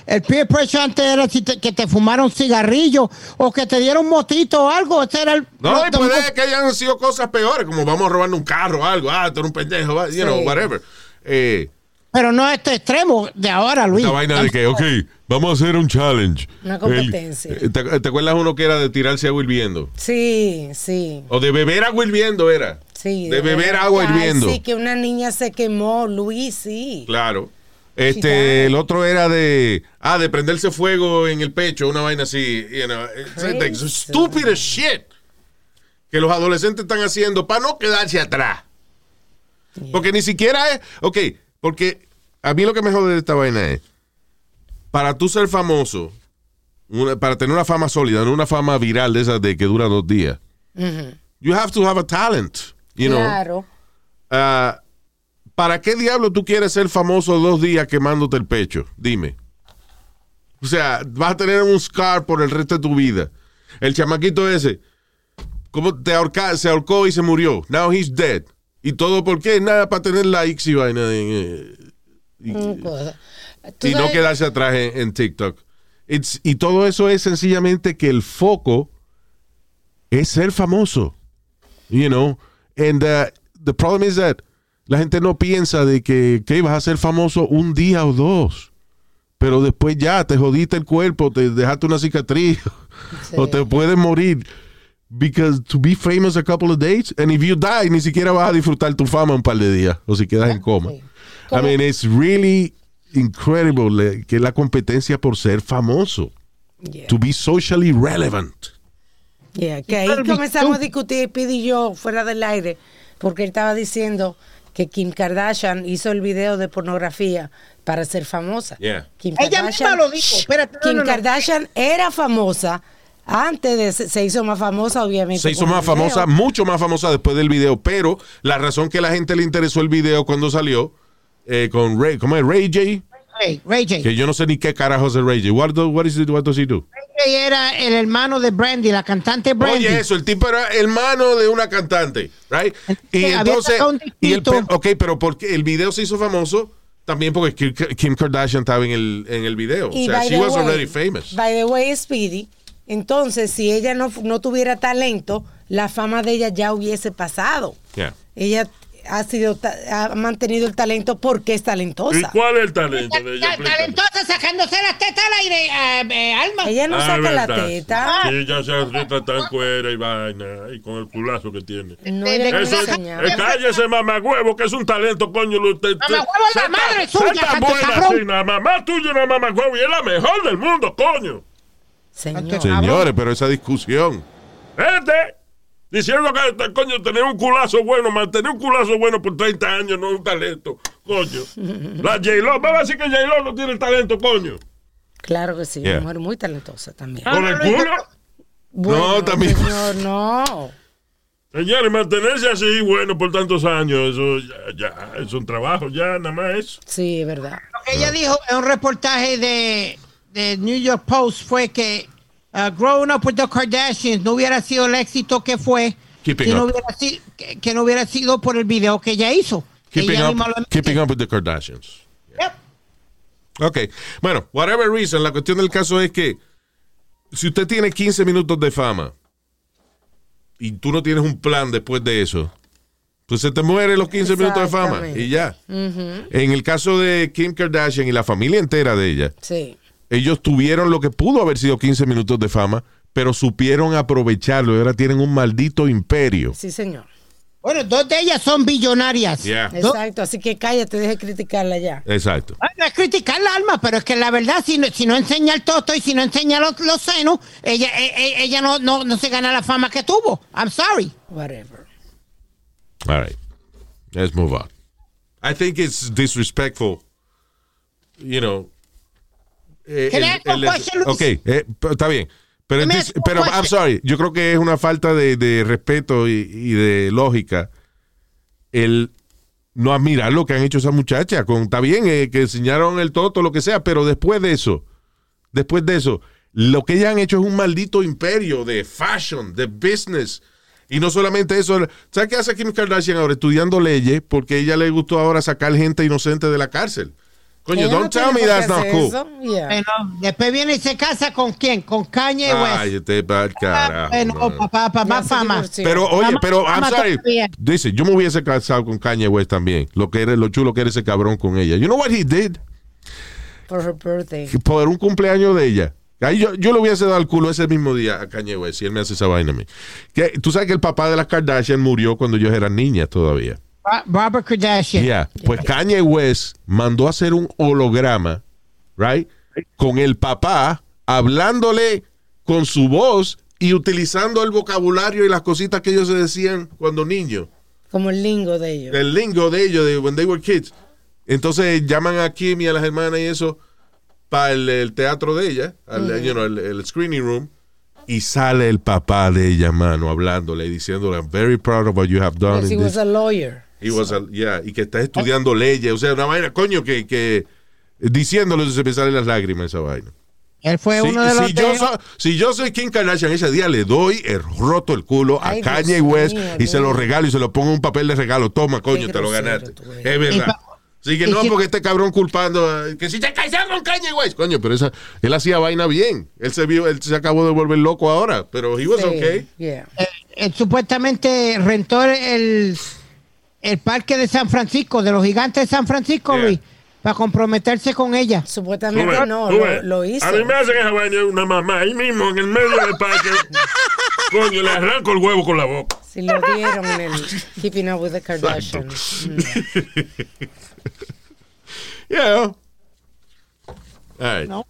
el peer pressure antes era si te- que te fumaron cigarrillo o que te dieron motito o algo. Ese era el, No, y puede que hayan sido cosas peores, como vamos a robarle un carro o algo. Ah, tú eres un pendejo, va, you know, Sí. whatever. Eh, pero no a este extremo de ahora, Luis. esta vaina de que, ok, vamos a hacer un challenge. Una competencia. El- eh, ¿te, te acuerdas uno que era de tirarse agua hirviendo? Sí, sí. O de beber agua hirviendo era. Sí De beber agua Ay, hirviendo. Sí, que una niña se quemó, Luis, sí. Claro. Este, el otro era de, ah, de prenderse fuego en el pecho, una vaina así, you know, like stupid as shit que los adolescentes están haciendo para no quedarse atrás. Porque ni siquiera es, ok, porque a mí lo que me jode de esta vaina es, para tú ser famoso, una- para tener una fama sólida, no una fama viral de esas de que dura dos días, you have to have a talent, you know. Claro. Ah, ¿Para qué diablo tú quieres ser famoso dos días quemándote el pecho? Dime. O sea, vas a tener un scar por el resto de tu vida. El chamaquito ese, ¿cómo te ahorca- se ahorcó y se murió? Now he's dead. ¿Y todo por qué? Nada para tener likes y vaina. eh, y, no quedarse atrás en, en TikTok. It's- y todo eso es sencillamente que el foco es ser famoso. You know, and uh, the problem is that la gente no piensa de que, que vas a ser famoso un día o dos. Pero después ya te jodiste el cuerpo, te dejaste una cicatriz [laughs] o te puedes morir. Because to be famous a couple of days, and if you die, ni siquiera vas a disfrutar tu fama un par de días, o si quedas en coma. I mean, it's really incredible le- que la competencia por ser famoso. Yeah. To be socially relevant. Yeah, que ahí comenzamos a discutir, Pidi y yo, fuera del aire, porque él estaba diciendo que Kim Kardashian hizo el video de pornografía para ser famosa. Yeah. Kim Ella misma lo dijo. Espérate, no, Kim no, no. Kardashian era famosa antes de se, hizo más famosa, obviamente. Se hizo más famosa, mucho más famosa después del video, pero la razón que la gente le interesó el video cuando salió eh, con Ray, ¿cómo es? Ray J, Ray, Ray J. que yo no sé ni qué carajos es Ray J. What, do- what, is it, what does he do? Ray Era el hermano de Brandy, la cantante Brandy. Oye, eso, el tipo era hermano de una cantante, right? Y entonces, y el, ok, pero porque el video se hizo famoso también porque Kim, Kardashian estaba en el, en el video. Y o sea, by she the was way- already famous. By the way, Speedy, entonces si ella no, no tuviera talento, la fama de ella ya hubiese pasado. Yeah. Ella ha sido ha mantenido el talento porque es ¿Y talentosa. cuál es el talento de ella? Talentosa sacándose las tetas al aire, eh, eh, Alma. Ella no Ah, saca la teta. Sí, ya se rita tan cuera y vaina, y con el culazo que tiene. No, ella Eso es, eh, cállese, mamagüevo, que es un talento, coño. Mamagüevo es la madre suya, tan buena, sí, la mamá tuya es una mamagüevo y es la mejor del mundo, coño. Señor. Señores, pero esa discusión. Este, diciendo que, este, coño, tener un culazo bueno, mantener un culazo bueno por 30 años no es un talento, coño. [laughs] La J-Lo, vamos a decir que J-Lo no tiene talento, coño. Claro que sí, Yeah. una mujer muy talentosa también. Con el culo. Bueno, No, también. Señor, no. Señores, mantenerse así, bueno, por tantos años, eso ya, ya es un trabajo, ya nada más eso. Sí, es verdad. Lo que ella dijo en un reportaje de, de New York Post fue que uh, Growing Up with the Kardashians no hubiera sido el éxito que fue Keeping no up. hubiera si- que, que no hubiera sido por el video que ella hizo. Que Keeping ella up, keeping up with the Kardashians. Yep. Ok. Bueno, whatever reason, la cuestión del caso es que si usted tiene 15 minutos de fama y tú no tienes un plan después de eso, pues se te muere los 15 minutos de fama y ya. En el caso de Kim Kardashian y la familia entera de ella, Sí. Ellos tuvieron lo que pudo haber sido 15 minutos de fama, pero supieron aprovecharlo y ahora tienen un maldito imperio. Sí, señor. Bueno, dos de ellas son billonarias. Yeah. Exacto, así que cállate, deje de criticarla ya. Exacto. Ay, no es criticar la alma, pero es que la verdad, si no, si no enseña el toto y si no enseña los, los senos, ella, e- e- ella no, no, no se gana la fama que tuvo. I'm sorry. Whatever. All right. Let's move on. I think it's disrespectful, you know. Eh, ok, eh, está bien. Pero, pero I'm sorry, yo creo que es una falta de, de respeto y, y de lógica el no admirar lo que han hecho esas muchachas. Con, está bien eh, que enseñaron el toto, lo que sea, pero después de eso, después de eso, lo que ellas han hecho es un maldito imperio de fashion, de business. Y no solamente eso, ¿sabes qué hace Kim Kardashian ahora? Estudiando leyes porque a ella le gustó ahora sacar gente inocente de la cárcel. Coño, don't tell me that's not cool. Yeah. Bueno, después viene y se casa con quién? Con Kanye West. Ay, este va al carajo. bueno, papá, papá, Ya más fama. Pero oye, pero I'm sorry. Dice, yo me hubiese casado con Kanye West también. Lo que era, lo chulo que era ese cabrón con ella. You know what he did? For her birthday. Por un cumpleaños de ella. Ahí yo, yo le hubiese dado el culo ese mismo día a Kanye West si él me hace esa vaina a mí. Que, Tú sabes que el papá de las Kardashian murió cuando ellos eran niñas todavía. Ba- Barbara Kardashian. Yeah. Pues Kanye West mandó a hacer un holograma, right? Con el papá hablándole con su voz y utilizando el vocabulario y las cositas que ellos se decían cuando niños. Como el lingo de ellos. El lingo de ellos, de when they were kids. Entonces llaman a Kim y a las hermanas y eso para el, el teatro de ella, al, you know, el, el screening room. Y sale el papá de ella, mano, hablándole y diciéndole, I'm very proud of what you have done. Because he was this." a lawyer. He was a- yeah, y que está estudiando leyes. O sea, una vaina, coño, que, que diciéndolo se me salen las lágrimas esa vaina. Él fue Si, uno de los si yo so- si yo soy Kim Kardashian, ese día le doy el roto el culo a Ay, Kanye Dios West mío, y se lo regalo y se lo pongo en un papel de regalo. Toma, coño, Qué te lo ganaste. Es verdad. Así que no, si- porque este cabrón culpando eh, que si te casas con Kanye West, coño, pero esa, él hacía vaina bien. Él se vio, él se acabó de volver loco ahora, pero he was Sí, okay. yeah. eh, él supuestamente rentó el, el parque de San Francisco, de los gigantes de San Francisco, Yeah. Luis, para comprometerse con ella. Supuestamente ves, no, lo, lo hizo. A mí me hacen esa vaina una mamá ahí mismo en el medio del parque. [laughs] Coño, le arranco el huevo con la boca. Si lo dieron en el Keeping Up with the Kardashians. [laughs] Mm. Yeah. All right. No.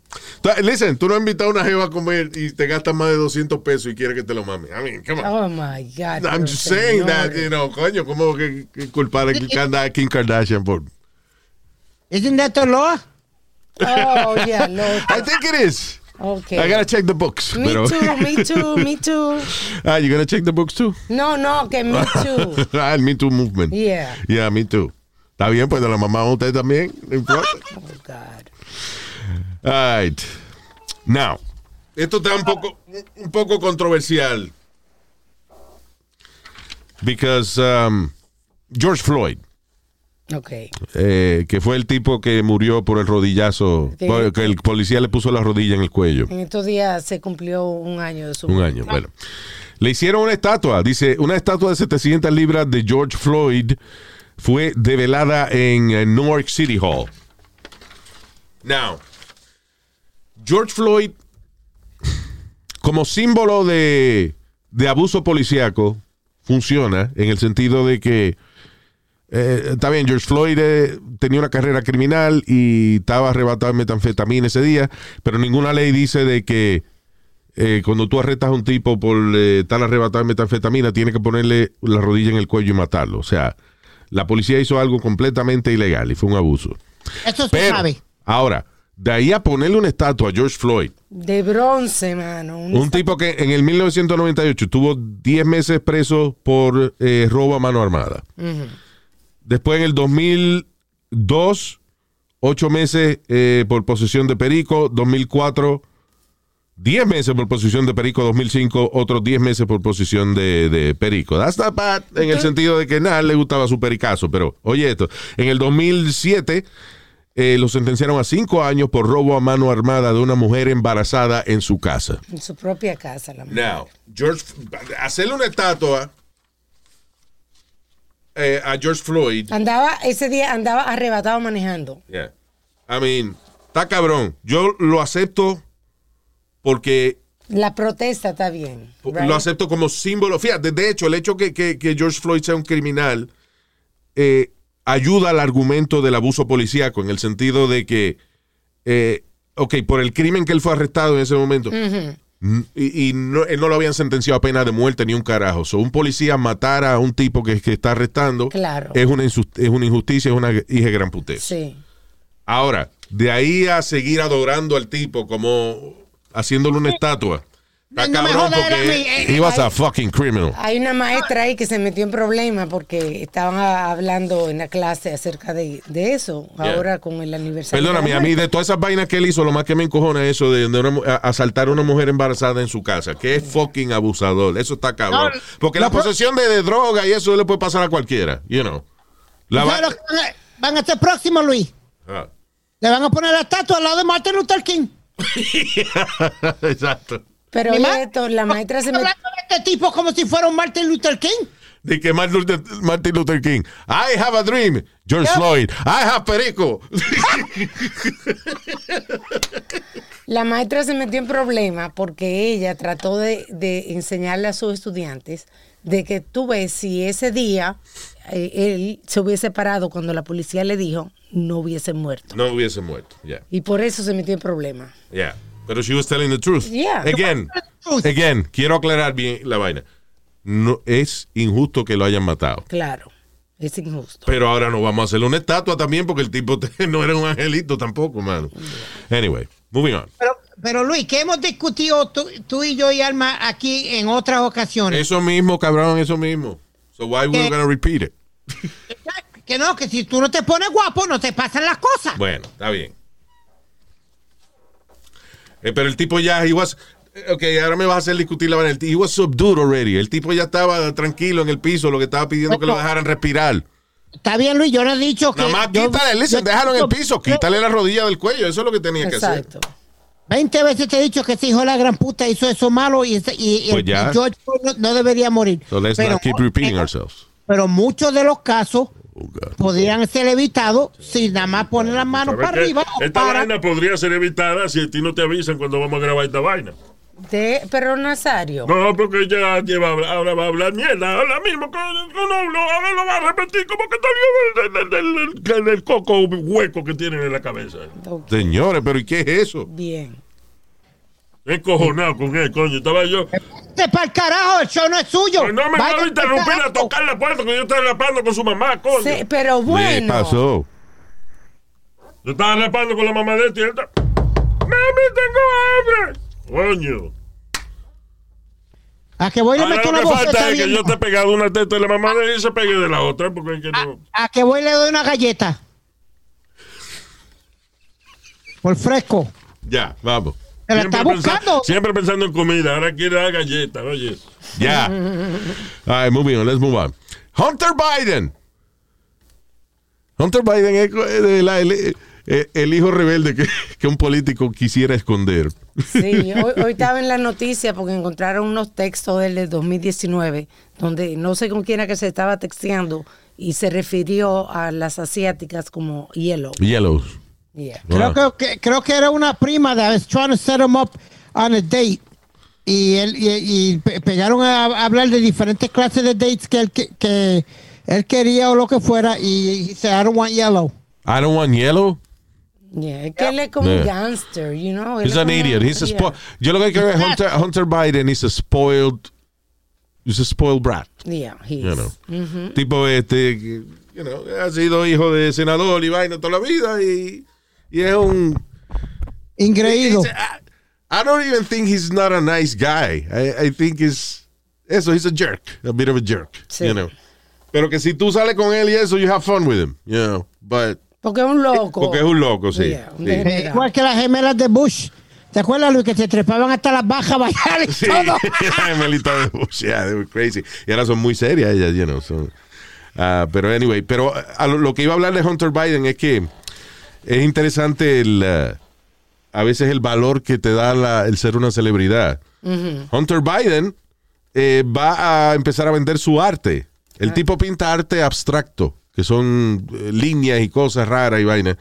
Listen, tú no has invitado a una jeva a comer y te gastas más de 200 pesos y quieres que te lo mame. I mean, come on. Oh my God. I'm just saying that, señores. you know, coño, ¿cómo que, que culpar a Kim- Kim Kardashian por... Isn't that the law? Oh, yeah, [laughs] no. I think it is. Okay. I gotta check the books. Me pero- too, me too, me too. [laughs] ah, you gonna check the books too? No, no, que me too. [laughs] ah, el Me Too movement. Yeah. Yeah, me too. Está bien, pues de la mamá a usted también. No importa. Oh, God. All right. Now, esto está un poco, un poco controversial. Because um, George Floyd, Ok. eh, que fue el tipo que murió por el rodillazo, por- que el policía le puso la rodilla en el cuello. En estos días se cumplió un año de su Un año, bueno. Le hicieron una estatua, dice, una estatua de 700 libras de George Floyd fue develada en Newark City Hall. Now, George Floyd, como símbolo de, de abuso policíaco, funciona en el sentido de que eh, está bien, George Floyd eh, tenía una carrera criminal y estaba arrebatado en metanfetamina ese día, pero ninguna ley dice de que eh, cuando tú arrestas a un tipo por estar arrebatado en metanfetamina, tiene que ponerle la rodilla en el cuello y matarlo. O sea, la policía hizo algo completamente ilegal y fue un abuso. Eso se Pero, sabe. ahora, de ahí a ponerle una estatua a George Floyd, De bronce, mano. Un- tipo que en el 1998 estuvo 10 meses preso por eh, robo a mano armada. Después en el 2002, 8 meses eh, por posesión de perico. 2004, 10 meses por posesión de perico. 2005, otros 10 meses por posesión de, de perico. That's not bad en el sentido de que nada le gustaba su pericazo. Pero oye esto, en el 2007 eh, lo sentenciaron a 5 años por robo a mano armada de una mujer embarazada en su casa. En su propia casa, la mujer. Now, George, hacerle una estatua eh, a George Floyd. Andaba, ese día andaba arrebatado manejando. Yeah. I mean, está cabrón. Yo lo acepto porque La protesta está bien. right? lo acepto como símbolo. Fíjate, de hecho, el hecho que, que- que George Floyd sea un criminal eh, ayuda al argumento del abuso policíaco en el sentido de que, eh, ok, por el crimen que él fue arrestado en ese momento, Y, y no, él no lo habían sentenciado a pena de muerte ni un carajo. So, un policía matar a un tipo que, que está arrestando Claro. es, una es una injusticia, es una hija de gran putez. Sí. Ahora, de ahí a seguir adorando al tipo como haciéndole una estatua. Está No cabrón porque mi- eh, he was a fucking criminal. Hay una maestra ahí que se metió en problemas porque estaban hablando en la clase acerca de, de eso, Yeah. ahora con el aniversario. Perdóname, de la a mí de todas esas vainas que él hizo, lo más que me encojona es eso de, de una asaltar a una mujer embarazada en su casa. Que es fucking abusador. Eso está cabrón. Porque la posesión de, de droga y eso le puede pasar a cualquiera. You know. La ¿Sabes va- van a- van a hacer próximo, Luis? Ah. Le van a poner la estatua al lado de Martin Luther King. [laughs] Exacto. Pero oye esto, la maestra se metió... Hablando de este tipo como si fuera un Martin Luther King. De que Martin Luther, Martin Luther King. I have a dream. George Yeah. Floyd. I have Perico. La maestra se metió en problemas porque ella trató de, de enseñarle a sus estudiantes de que tú ves si ese día eh, él se hubiese parado cuando la policía le dijo, no hubiese muerto. no hubiese muerto. Yeah. Y por eso se metió en problemas. Yeah. Pero she was telling the truth. Yeah. Again. Again. Quiero aclarar bien la vaina. No, es injusto que lo hayan matado. Claro, es injusto. Pero ahora no vamos a hacerle una estatua también porque el tipo [laughs] no era un angelito tampoco, mano. Anyway, moving on. Pero, pero Luis, que hemos discutido tú, tú y yo y Alma aquí en otras ocasiones. Eso mismo, cabrón, eso mismo. So why we're ¿Qué? gonna repeat it? Que no, que si tú no te pones guapo, no te pasan las cosas. Bueno, está bien. Eh, pero el tipo ya, he was, eh, ok, ahora me vas a hacer discutir la vaina. He was subdued already. El tipo ya estaba tranquilo en el piso, lo que estaba pidiendo que lo dejaran respirar. Está bien, Luis, yo no he dicho que. Nada más yo- quítale, listen, déjalo en el piso, quítale la rodilla del cuello, eso es lo que tenía que hacer. Exacto. 20 veces te he dicho que ese hijo de la gran puta hizo eso malo y, y- Pues y George no, no debería morir. So let's pero, not keep repeating ourselves. pero muchos de los casos. Podrían ser evitados si nada más poner las manos ¿Sabes para qué? arriba Esta para. vaina podría ser evitada si a ti no te avisan cuando vamos a grabar esta vaina. De- pero Nazario, No, porque ya lleva, ahora va a hablar mierda. Ahora mismo, no, no, ahora lo va a repetir como que del- del- del coco hueco que tienen en la cabeza. Señores, pero ¿y qué es eso? bien. Encojonado con él, coño. Estaba yo. Para el carajo, el show no es suyo. Pues no me Vaya va a interrumpir a tocar la puerta que yo estaba rapando con su mamá, coño. Sí, pero ¿Qué bueno. pasó? Yo estaba rapando con la mamá de este y él está- ¡Mami, tengo hambre! Coño. A que voy y le meto lo una que falta es que yo te he pegado una teta de la mamá de él y se pegue de la otra, porque es que no. A que voy y le doy una galleta. Por fresco. Ya, vamos. Se la está buscando. siempre pensando en comida, ahora quiere dar galletas, oye. Ya. [laughs] All right, moving on. Let's move on. Hunter Biden. Hunter Biden es la- el, el hijo rebelde que, que un político quisiera esconder. Sí, hoy, hoy [laughs] estaba en la noticia porque encontraron unos textos del de 2019 donde no sé con quién era que se estaba texteando y se refirió a las asiáticas como yellow. Yellows. Yeah. Creo, que, que- creo que era una prima that was trying to set him up on a date. Y, él, y, y pe- pegaron a, a hablar de diferentes clases de dates que él, que, que él quería o lo que fuera. Y he said, I don't want yellow. I don't want yellow. Yeah, es que él es como un Yeah. gangster, you know. él He's es an como- idiot. He's a yeah. Yo lo que creo es Hunter, Hunter Biden is a spoiled, he's a spoiled brat. Yeah, he You is. know. Mhm. Tipo este, you know, ha sido hijo de senador y vaina toda la vida y, y es un... Ingreído. I don't even think he's not a nice guy. I, I think he's... Eso, he's a jerk. A bit of a jerk. Sí. You know. Pero que si tú sales con él y eso, you have fun with him. You know. But... Porque es un loco. Porque es un loco, sí. Yeah, un sí. Igual que las gemelas de Bush. ¿Te acuerdas, Luis, que se trepaban hasta las bajas a bailar y Sí, todo? [laughs] la Melita de Bush, yeah, they were crazy. Y ahora son muy serias ellas, you know. so, ah, pero anyway, pero a lo, lo que iba a hablar de Hunter Biden es que es interesante el, ah, a veces el valor que te da la- el ser una celebridad. Hunter Biden eh, va a empezar a vender su arte. El tipo pinta arte abstracto, que son eh, líneas y cosas raras y vainas.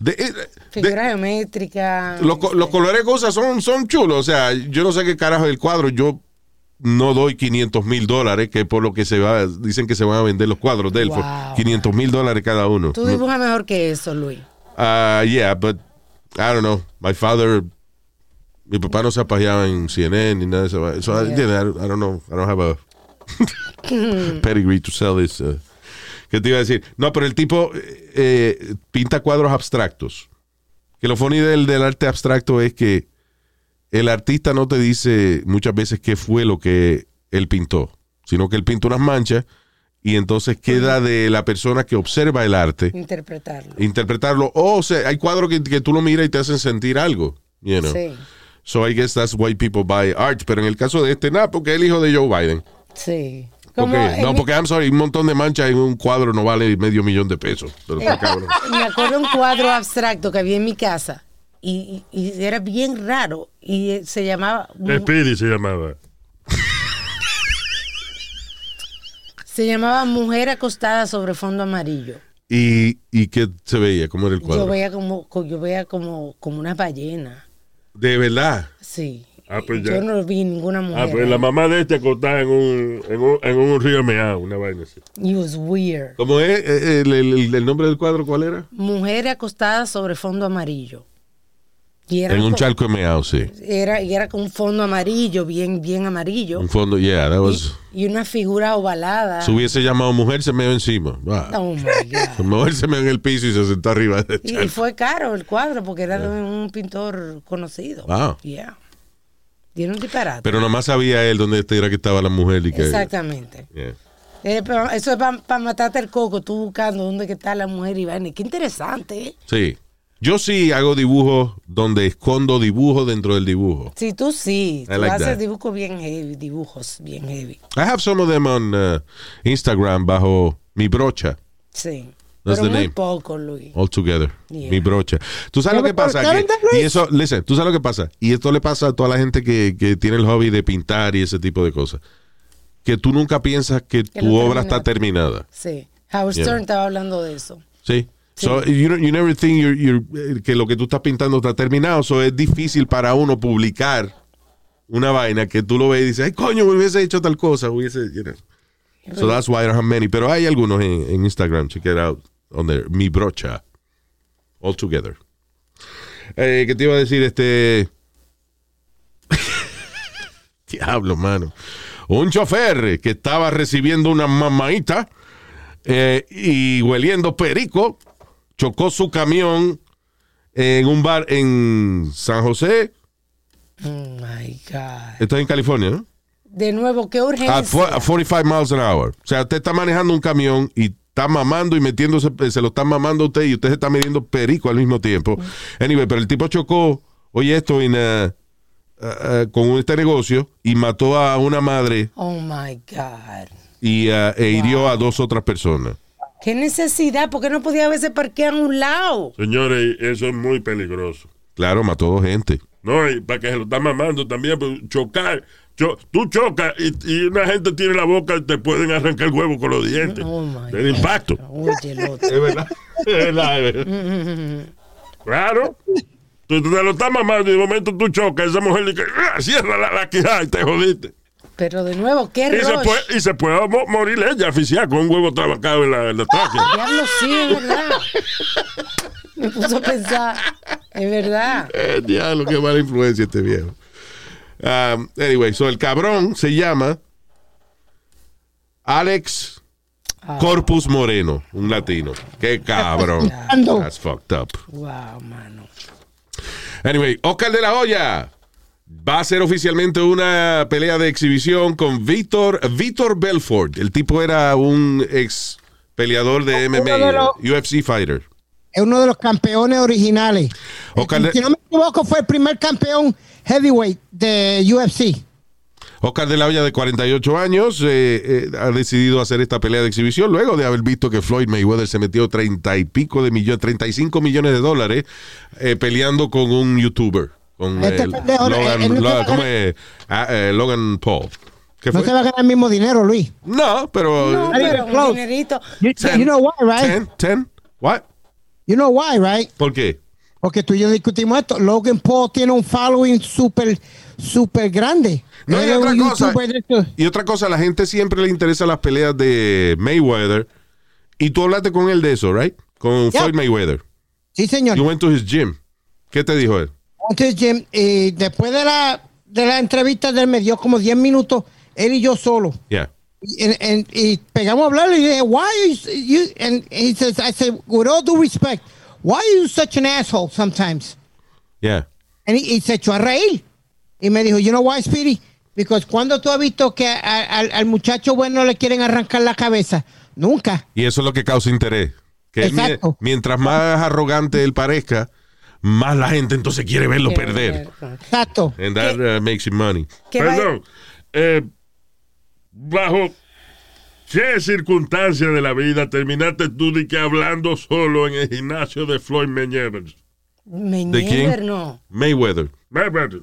De- eh, Figura geométrica. los, los colores de cosas son, son chulos. O sea, yo no sé qué carajo es el cuadro. Yo no doy 500 mil dólares, que por lo que se va, dicen que se van a vender los cuadros de él. Wow. 500 mil dólares cada uno. Tú dibujas mejor que eso, Luis. Ah, yeah, but I don't know. My father, mi papá no se apajeaba en CNN ni nada de eso. So, I, Yeah. I, don't- I don't know. I don't have a [laughs] pedigree to sell this. uh, ¿Qué te iba a decir? No, pero el tipo eh, eh, pinta cuadros abstractos. Que lo funny del, del arte abstracto es que el artista no te dice muchas veces qué fue lo que él pintó, sino que él pinta unas manchas y entonces queda de la persona que observa el arte Interpretarlo. interpretarlo. O sea, hay cuadros que, que tú lo miras y te hacen sentir algo. You know? Sí, So I guess that's why people buy art. Pero en el caso de este, nada, porque es el hijo de Joe Biden. sí. En no, porque I'm sorry, un montón de manchas en un cuadro no vale medio millón de pesos. Pero cabrón. [laughs] Me acuerdo un cuadro abstracto que había en mi casa y, y- y era bien raro y eh, se llamaba Speedy se llamaba. Se llamaba Mujer acostada sobre fondo amarillo. ¿Y, ¿Y qué se veía? ¿Cómo era el Yo cuadro? veía como co- yo veía como como una ballena. De verdad. Sí. Ah, pues. Yo no vi ninguna mujer. Ah, pues la mamá de este acostada en un, en un, en un río meado, una vaina así. It was weird. ¿Cómo es Eh, el, el- el nombre del cuadro? ¿Cuál era? Mujer acostada sobre fondo amarillo. Y era En un co- charco de meao, sí. Era, y era con un fondo amarillo, bien, bien amarillo. Un fondo, yeah, that was... Y una figura ovalada. Se hubiese llamado mujer, se meó encima. Ah. Oh my God. [laughs] Mujer se meó en el piso y se sentó arriba. del Y, y charco. fue caro el cuadro porque era de un pintor conocido. Wow. Yeah. Era un disparate. Pero nomás sabía él dónde era que estaba la mujer y que... Exactamente. Yeah. Eh, pero eso es para matarte el coco, tú buscando dónde que está la mujer y vaina. Qué interesante, ¿eh? Sí. Yo sí hago dibujos donde escondo dibujos dentro del dibujo. Sí, tú sí. I Tú like haces dibujos bien heavy, dibujos bien heavy. I have some of them on uh, Instagram bajo mi brocha. Sí. That's pero the muy name. poco, Luis. All together. Yeah. Mi brocha. ¿Tú sabes lo que pasa? Que- y eso, listen, ¿tú sabes lo que pasa? Y esto le pasa a toda la gente que, que tiene el hobby de pintar y ese tipo de cosas. Que tú nunca piensas que Que tu obra está terminada. Sí. Howard Yeah. Stern estaba hablando de eso. Sí. So, you, you never think you're- you're- eh, que lo que tú estás pintando está terminado. So, es difícil para uno publicar una vaina que tú lo ves y dices, ay, coño, hubiese hecho tal cosa. Hubiese, you know. So that's why I don't have many. Pero hay algunos en, en Instagram. Check it out. On there. Mi brocha. All together. Eh, ¿Qué te iba a decir? Este. [laughs] Diablo, mano. Un chofer que estaba recibiendo una mamadita eh, y hueliendo perico chocó su camión en un bar en San José. Oh my God. Esto es en California, ¿no? De nuevo, qué urgencia. A, fu- a 45 miles an hour. O sea, usted está manejando un camión y está mamando y metiéndose, se lo están mamando a usted y usted se está midiendo perico al mismo tiempo. Anyway, pero el tipo chocó, oye esto, uh, uh, con este negocio y mató a una madre Oh my God. y uh, e hirió a dos otras personas. ¿Qué necesidad? ¿Por qué no podía haberse parqueado a un lado? Señores, eso es muy peligroso. Claro, mató dos gente. No, y para que se lo está mamando también, pues, chocar. Cho- tú chocas y, y una gente tiene la boca y te pueden arrancar el huevo con los dientes. Oh, my del impacto. Oye, el otro. [laughs] Es verdad. Es verdad, es verdad. [laughs] Claro. Tú, te lo estás mamando y de momento tú chocas. Esa mujer dice, "Ah, cierra la, la quijada y te jodiste. Pero de nuevo, qué Y se, puede, y se puede mo- morir ella asfixiada con un huevo trabacado en la, en la tráquea. Diablo, sí, es verdad. Me puso a pensar. Es verdad. Eh, diablo, qué mala influencia este viejo. Um, anyway, so el cabrón se llama Alex Corpus Moreno, un latino. Qué cabrón. [laughs] That's fucked up. Wow, mano. Anyway, Oscar de la Hoya va a ser oficialmente una pelea de exhibición con Víctor Víctor Belfort. El tipo era un ex peleador de Uno de MMA, los- UFC fighter. Es uno de los campeones originales. Oscar Si no me equivoco, fue el primer campeón heavyweight de UFC. Oscar de la Hoya, de 48 años, eh, eh, ha decidido hacer esta pelea de exhibición luego de haber visto que Floyd Mayweather se metió 30 y pico de millones, 35 millones de dólares eh, peleando con un youtuber. Con Este el pendejo, Logan, él no se va Lo- a ¿cómo ganar- es? Ah, eh, Logan Paul. ¿Qué No fue? se va a ganar el mismo dinero, Luis. No, pero. No, pero un close. dinerito. You, you know why, right? Ten, ten. What? You know why, right? ¿Por qué? Porque tú y yo discutimos esto. Logan Paul tiene un following súper, súper grande. No, y otra cosa, y otra cosa, a la gente siempre le interesa las peleas de Mayweather. Y tú hablaste con él de eso, right? Con Yeah. Floyd Mayweather. Sí, señor. You went to his gym. ¿Qué te dijo él? Entonces, Jim, y después de la, de la entrevista de él, me dio como 10 minutos, él y yo solo. Yeah. Y, and- and- y pegamos a hablar y dije, why is you, and he says, I said, with all due respect, why are you such an asshole sometimes? Yeah. And he- y se echó a reír. Y me dijo, you know why, Speedy? Because cuando tú has visto que a- a- al, muchacho bueno le quieren arrancar la cabeza, nunca. Y eso es lo que causa interés. Que él, mientras más arrogante él parezca, más la gente entonces quiere verlo perder. Exacto. And that uh, makes him money. Perdón. eh, bajo qué circunstancias de la vida terminaste tú de que hablando solo en el gimnasio de Floyd Mayweather? ¿De quién? Mayweather no. Mayweather. Mayweather.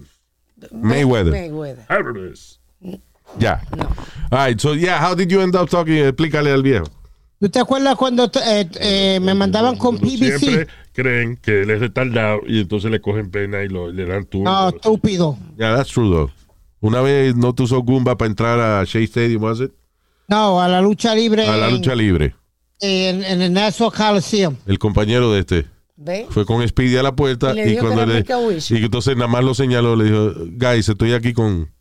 Mayweather. Mayweather. Mayweather. Ya. All right, so yeah, how did you end up talking? Explícale al viejo. ¿Tú te acuerdas cuando eh, eh, me mandaban con Siempre PBC? creen que él es retardado y entonces le cogen pena y lo, le dan turno. No, estúpido. Yeah, that's true though. Una vez no te usó Goomba para entrar a Shea Stadium, was it? No, a la lucha libre. A la en- lucha libre. En, en el Nassau Coliseum. El compañero de este. ¿Ve? Fue con Speedy a la puerta Y le y, cuando le, y entonces nada más lo señaló, le dijo, guys, estoy aquí con...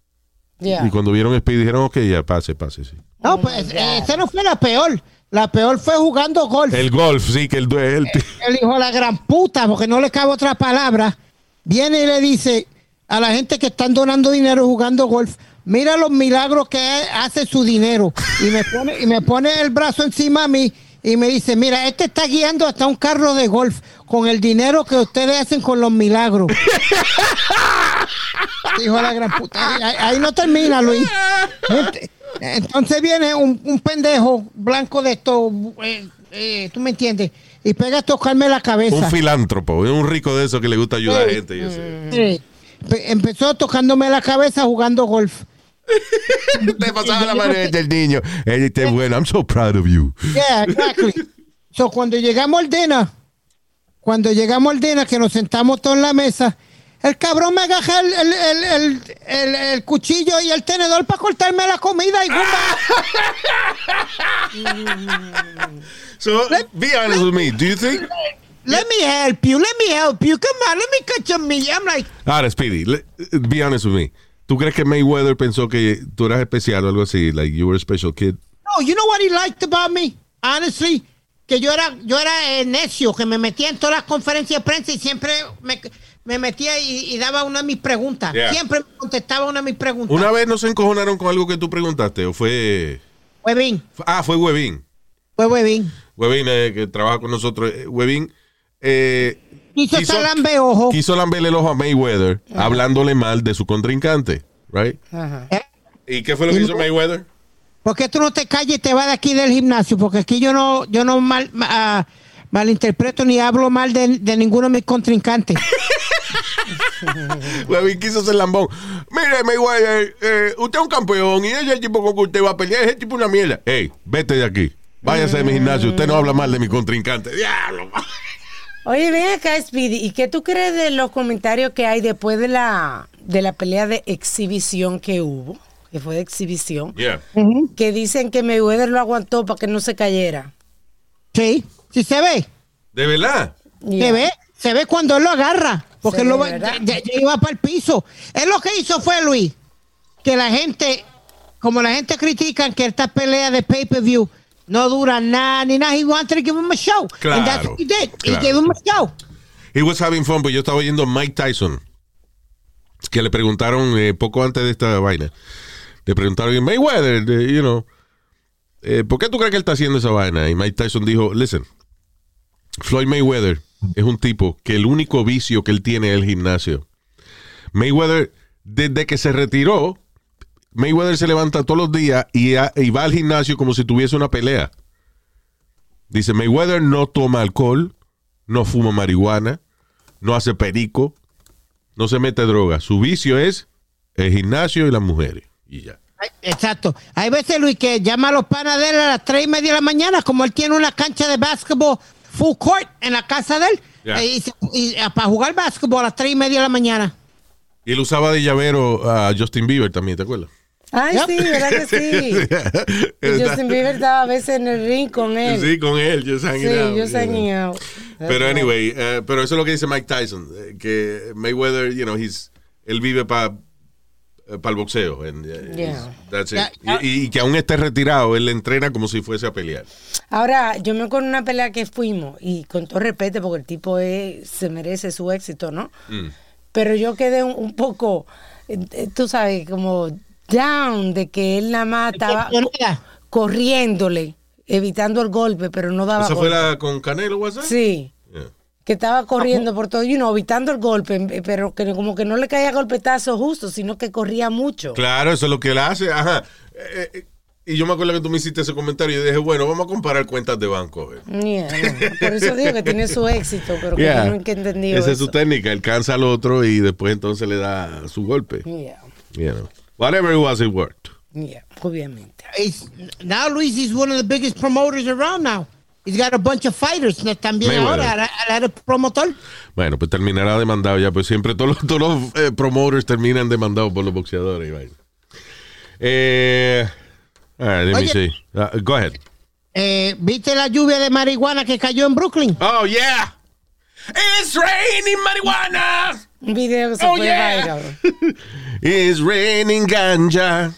Yeah. Y cuando vieron Speedy dijeron, ok, ya, pase, pase, sí. No, pues eh, esa no fue la peor. La peor fue jugando golf. El golf, sí, que el duel. El hijo de la gran puta, porque no le cabe otra palabra, viene y le dice a la gente que están donando dinero jugando golf, mira los milagros que hace su dinero. Y me pone, y me pone el brazo encima a mí y me dice, mira, este está guiando hasta un carro de golf con el dinero que ustedes hacen con los milagros. [laughs] Hijo de la gran puta. Ahí, ahí no termina, Luis. Ent- Entonces viene un, un pendejo blanco de esto, eh, eh, tú me entiendes, y pega a tocarme la cabeza. un filántropo, un rico de eso que le gusta ayudar a gente. Empezó tocándome la cabeza jugando golf. [laughs] Te pasaba la mano del niño. Él está bueno, I'm so proud of you. Yeah, exactly. so, cuando llegamos al dinner, cuando llegamos al dinner, que nos sentamos todos en la mesa, el cabrón me agarra el, el, el, el, cuchillo y el tenedor para cortarme la comida y [laughs] So, be honest with me. Do you think... Let me help you, let me help you. Come on, let me cut your meat. I'm like, Ahora, Speedy, le- be honest with me. ¿Tú crees que Mayweather pensó que tú eras especial o algo así? Like you were a special kid? no, you know what he liked about me? Honestly, que yo era, yo era eh, necio, que me metía en todas las conferencias de prensa y siempre me, me metía y, y daba una de mis preguntas. Yeah. Siempre me contestaba una de mis preguntas. ¿Una vez no se encojonaron con algo que tú preguntaste? ¿O fue...? Huevín, Ah, fue Webin. fue Huevín. Webin, eh, que trabaja con nosotros. Eh, Webin eh, Quiso Quiso- salambe ojo. quiso lamberle el ojo a Mayweather hablándole mal de su contrincante, right? ¿Eh? ¿Y qué fue lo que hizo Mayweather? ¿Por qué tú no te calles y te vas de aquí del gimnasio? Porque aquí yo no, yo no mal, ma- ah, malinterpreto ni hablo mal de, de ninguno de mis contrincantes. [laughs] [laughs] Huevín quiso ser lambón. Mire, Mayweather, eh, usted es un campeón y ese tipo con que usted va a pelear ese tipo una mierda. Ey, vete de aquí. Váyase de mi gimnasio. Usted no habla mal de mi contrincante. Diablo. [laughs] Oye, ven acá, Speedy, ¿y qué tú crees de los comentarios que hay después de la, de la pelea de exhibición que hubo? Que fue de exhibición. Yeah. Que dicen que Mayweather lo aguantó para que no se cayera. Sí, sí se ve. ¿De verdad? Se ve, se ve cuando él lo agarra. Porque Se lo, ya iba para el piso. Él lo que hizo fue, Luis, que la gente, como la gente critica que esta pelea de pay-per-view no dura nada ni nada, he wanted to give him a show. And that's Claro, what he did. He claro. gave him a show. He was having fun, pues yo estaba oyendo a Mike Tyson, que le preguntaron eh, poco antes de esta vaina. Le preguntaron, Mayweather, you know, eh, ¿por qué tú crees que él está haciendo esa vaina? Y Mike Tyson dijo, listen, Floyd Mayweather es un tipo que el único vicio que él tiene es el gimnasio. Mayweather, desde que se retiró, Mayweather se levanta todos los días y, va al gimnasio como si tuviese una pelea. Dice, Mayweather no toma alcohol, no fuma marihuana, no hace perico, no se mete droga. Su vicio es el gimnasio y las mujeres. Y ya. Exacto. Hay veces, Luis, que llama a los panas de a las tres y media de la mañana, como él tiene una cancha de básquetbol full court en la casa de él, eh, y, eh, para jugar básquetbol a las tres y media de la mañana. Y él usaba de llavero a Justin Bieber también, ¿te acuerdas? Ay, sí, ¿verdad que [laughs] sí? Y Justin Bieber estaba a veces en el ring con él. Sí, con él, just hanging Sí, out, just know. out. Pero anyway, eh, pero eso es lo que dice Mike Tyson, que Mayweather, you know, he's, él vive para el boxeo. and, eh, Yeah. that's it. Yeah. Y, y que aún esté retirado, él le entrena como si fuese a pelear. Ahora, yo me acuerdo de una pelea que fuimos, y con todo respeto, porque el tipo es- se merece su éxito, ¿no? Mm. Pero yo quedé un, un poco, eh, eh, tú sabes, como down de que él nada más estaba co- corriéndole, evitando el golpe, pero no daba ¿Esa fue la con Canelo, WhatsApp? Sí. Que estaba corriendo por todo, you know, evitando el golpe, eh, pero que como que no le caía golpetazo justo, sino que corría mucho. Claro, eso es lo que él hace. Ajá. Eh, eh, y yo me acuerdo que tú me hiciste ese comentario y dije, bueno, vamos a comparar cuentas de banco. Yeah, no. Por eso digo que tiene su éxito, pero que Yeah. yo nunca he entendido Esa es su técnica. Él cansa al otro y después entonces le da su golpe. Yeah, You know. Whatever it was, it worked. yeah, obviamente. He's, now Luis is one of the biggest promoters around now. He's got a bunch of fighters no, también Mayweather. ahora, es promotor. Bueno, pues terminará demandado ya, pues siempre todos los, todos los eh, promoters terminan demandados por los boxeadores. y vaina. Eh, all right, let me see. Uh, go ahead. Eh, ¿Viste la lluvia de marihuana que cayó en Brooklyn? Oh, yeah. It's raining marijuana. Un video que se Oh, fue yeah. viral. [laughs] It's raining ganja.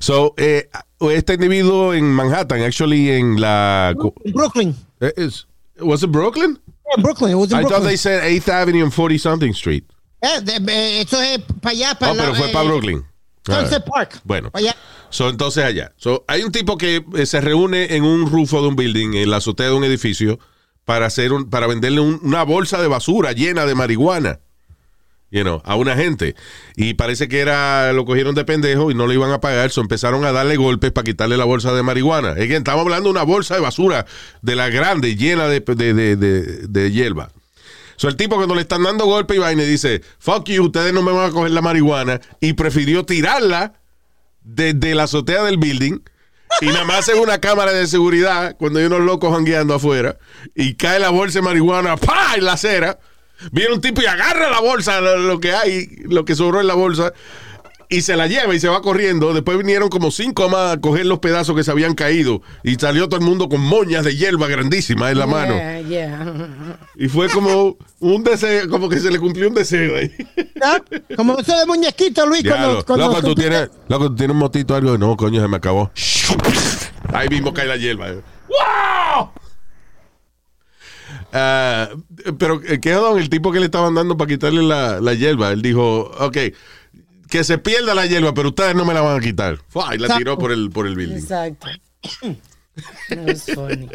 So, eh, este individuo en Manhattan, actually en la... Brooklyn. Eh, is- was it Brooklyn? Yeah, Brooklyn. It was in I thought Brooklyn. they said 8th Avenue and 40 something Street. Eh, de- eh, eso es para allá, para Oh, pero fue para Brooklyn. Sunset Ah. Park. Bueno. Allá. So, entonces allá. So, hay un tipo que eh, se reúne en un rufo de un building, en la azotea de un edificio, para hacer un, para venderle un- una bolsa de basura llena de marihuana. A una gente. Y parece que era, lo cogieron de pendejo y no le iban a pagar. So empezaron a darle golpes para quitarle la bolsa de marihuana. Again, estamos hablando de una bolsa de basura de la grande, llena de, de, de, de, hierba. So, el tipo cuando le están dando golpe y vaina y dice, fuck you, ustedes no me van a coger la marihuana, y prefirió tirarla desde la azotea del building, y nada más en una cámara de seguridad, cuando hay unos locos jangueando afuera, y cae la bolsa de marihuana, ¡pa! en la acera, viene un tipo y agarra la bolsa, lo, lo que hay, lo que sobró en la bolsa, y se la lleva y se va corriendo. Después vinieron como cinco más a coger los pedazos que se habían caído, y salió todo el mundo con moñas de hierba grandísimas en la mano. Yeah, yeah. Y fue como un deseo, como que se le cumplió un deseo ahí. ¿Ah? Como eso de muñequito, Luis. Cuando, cuando loco, tú tú- tienes, loco, tú tienes un motito algo. No, coño, se me acabó. Ahí mismo cae la hierba. ¡Wow! Ah, pero, ¿qué don? El tipo que le estaban dando para quitarle la, la hierba. Él dijo, ok, que se pierda la hierba, pero ustedes no me la van a quitar. Fua, Y la tiró por el, por el building. Exacto. [coughs] Was funny.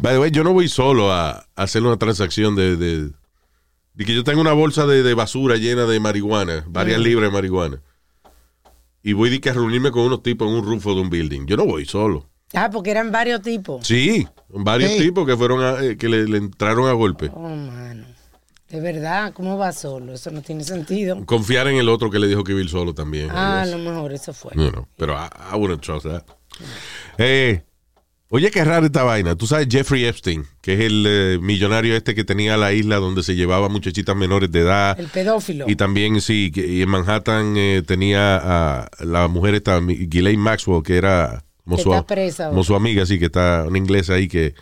By the way, yo no voy solo a, a hacer una transacción de, de, de que yo tengo una bolsa de, de basura llena de marihuana, varias Mm. libras de marihuana. Y voy de que a reunirme con unos tipos en un rufo de un building. Yo no voy solo. Ah, porque eran varios tipos. Sí, varios Sí. tipos que fueron a- eh, que le, le entraron a golpe. Oh, mano. De verdad, ¿cómo va solo? Eso no tiene sentido. Confiar en el otro que le dijo que iba solo también. Ah, a lo mejor eso fue. You know, pero I, I wouldn't trust that. Eh, oye, qué rara esta vaina. Tú sabes Jeffrey Epstein, que es el eh, millonario este que tenía la isla donde se llevaba muchachitas menores de edad. El pedófilo. Y también, sí, que- y en Manhattan eh, tenía a la mujer esta, Ghislaine Maxwell, que era como, Que su, está presa como ahora. su amiga, sí, que está una inglesa ahí que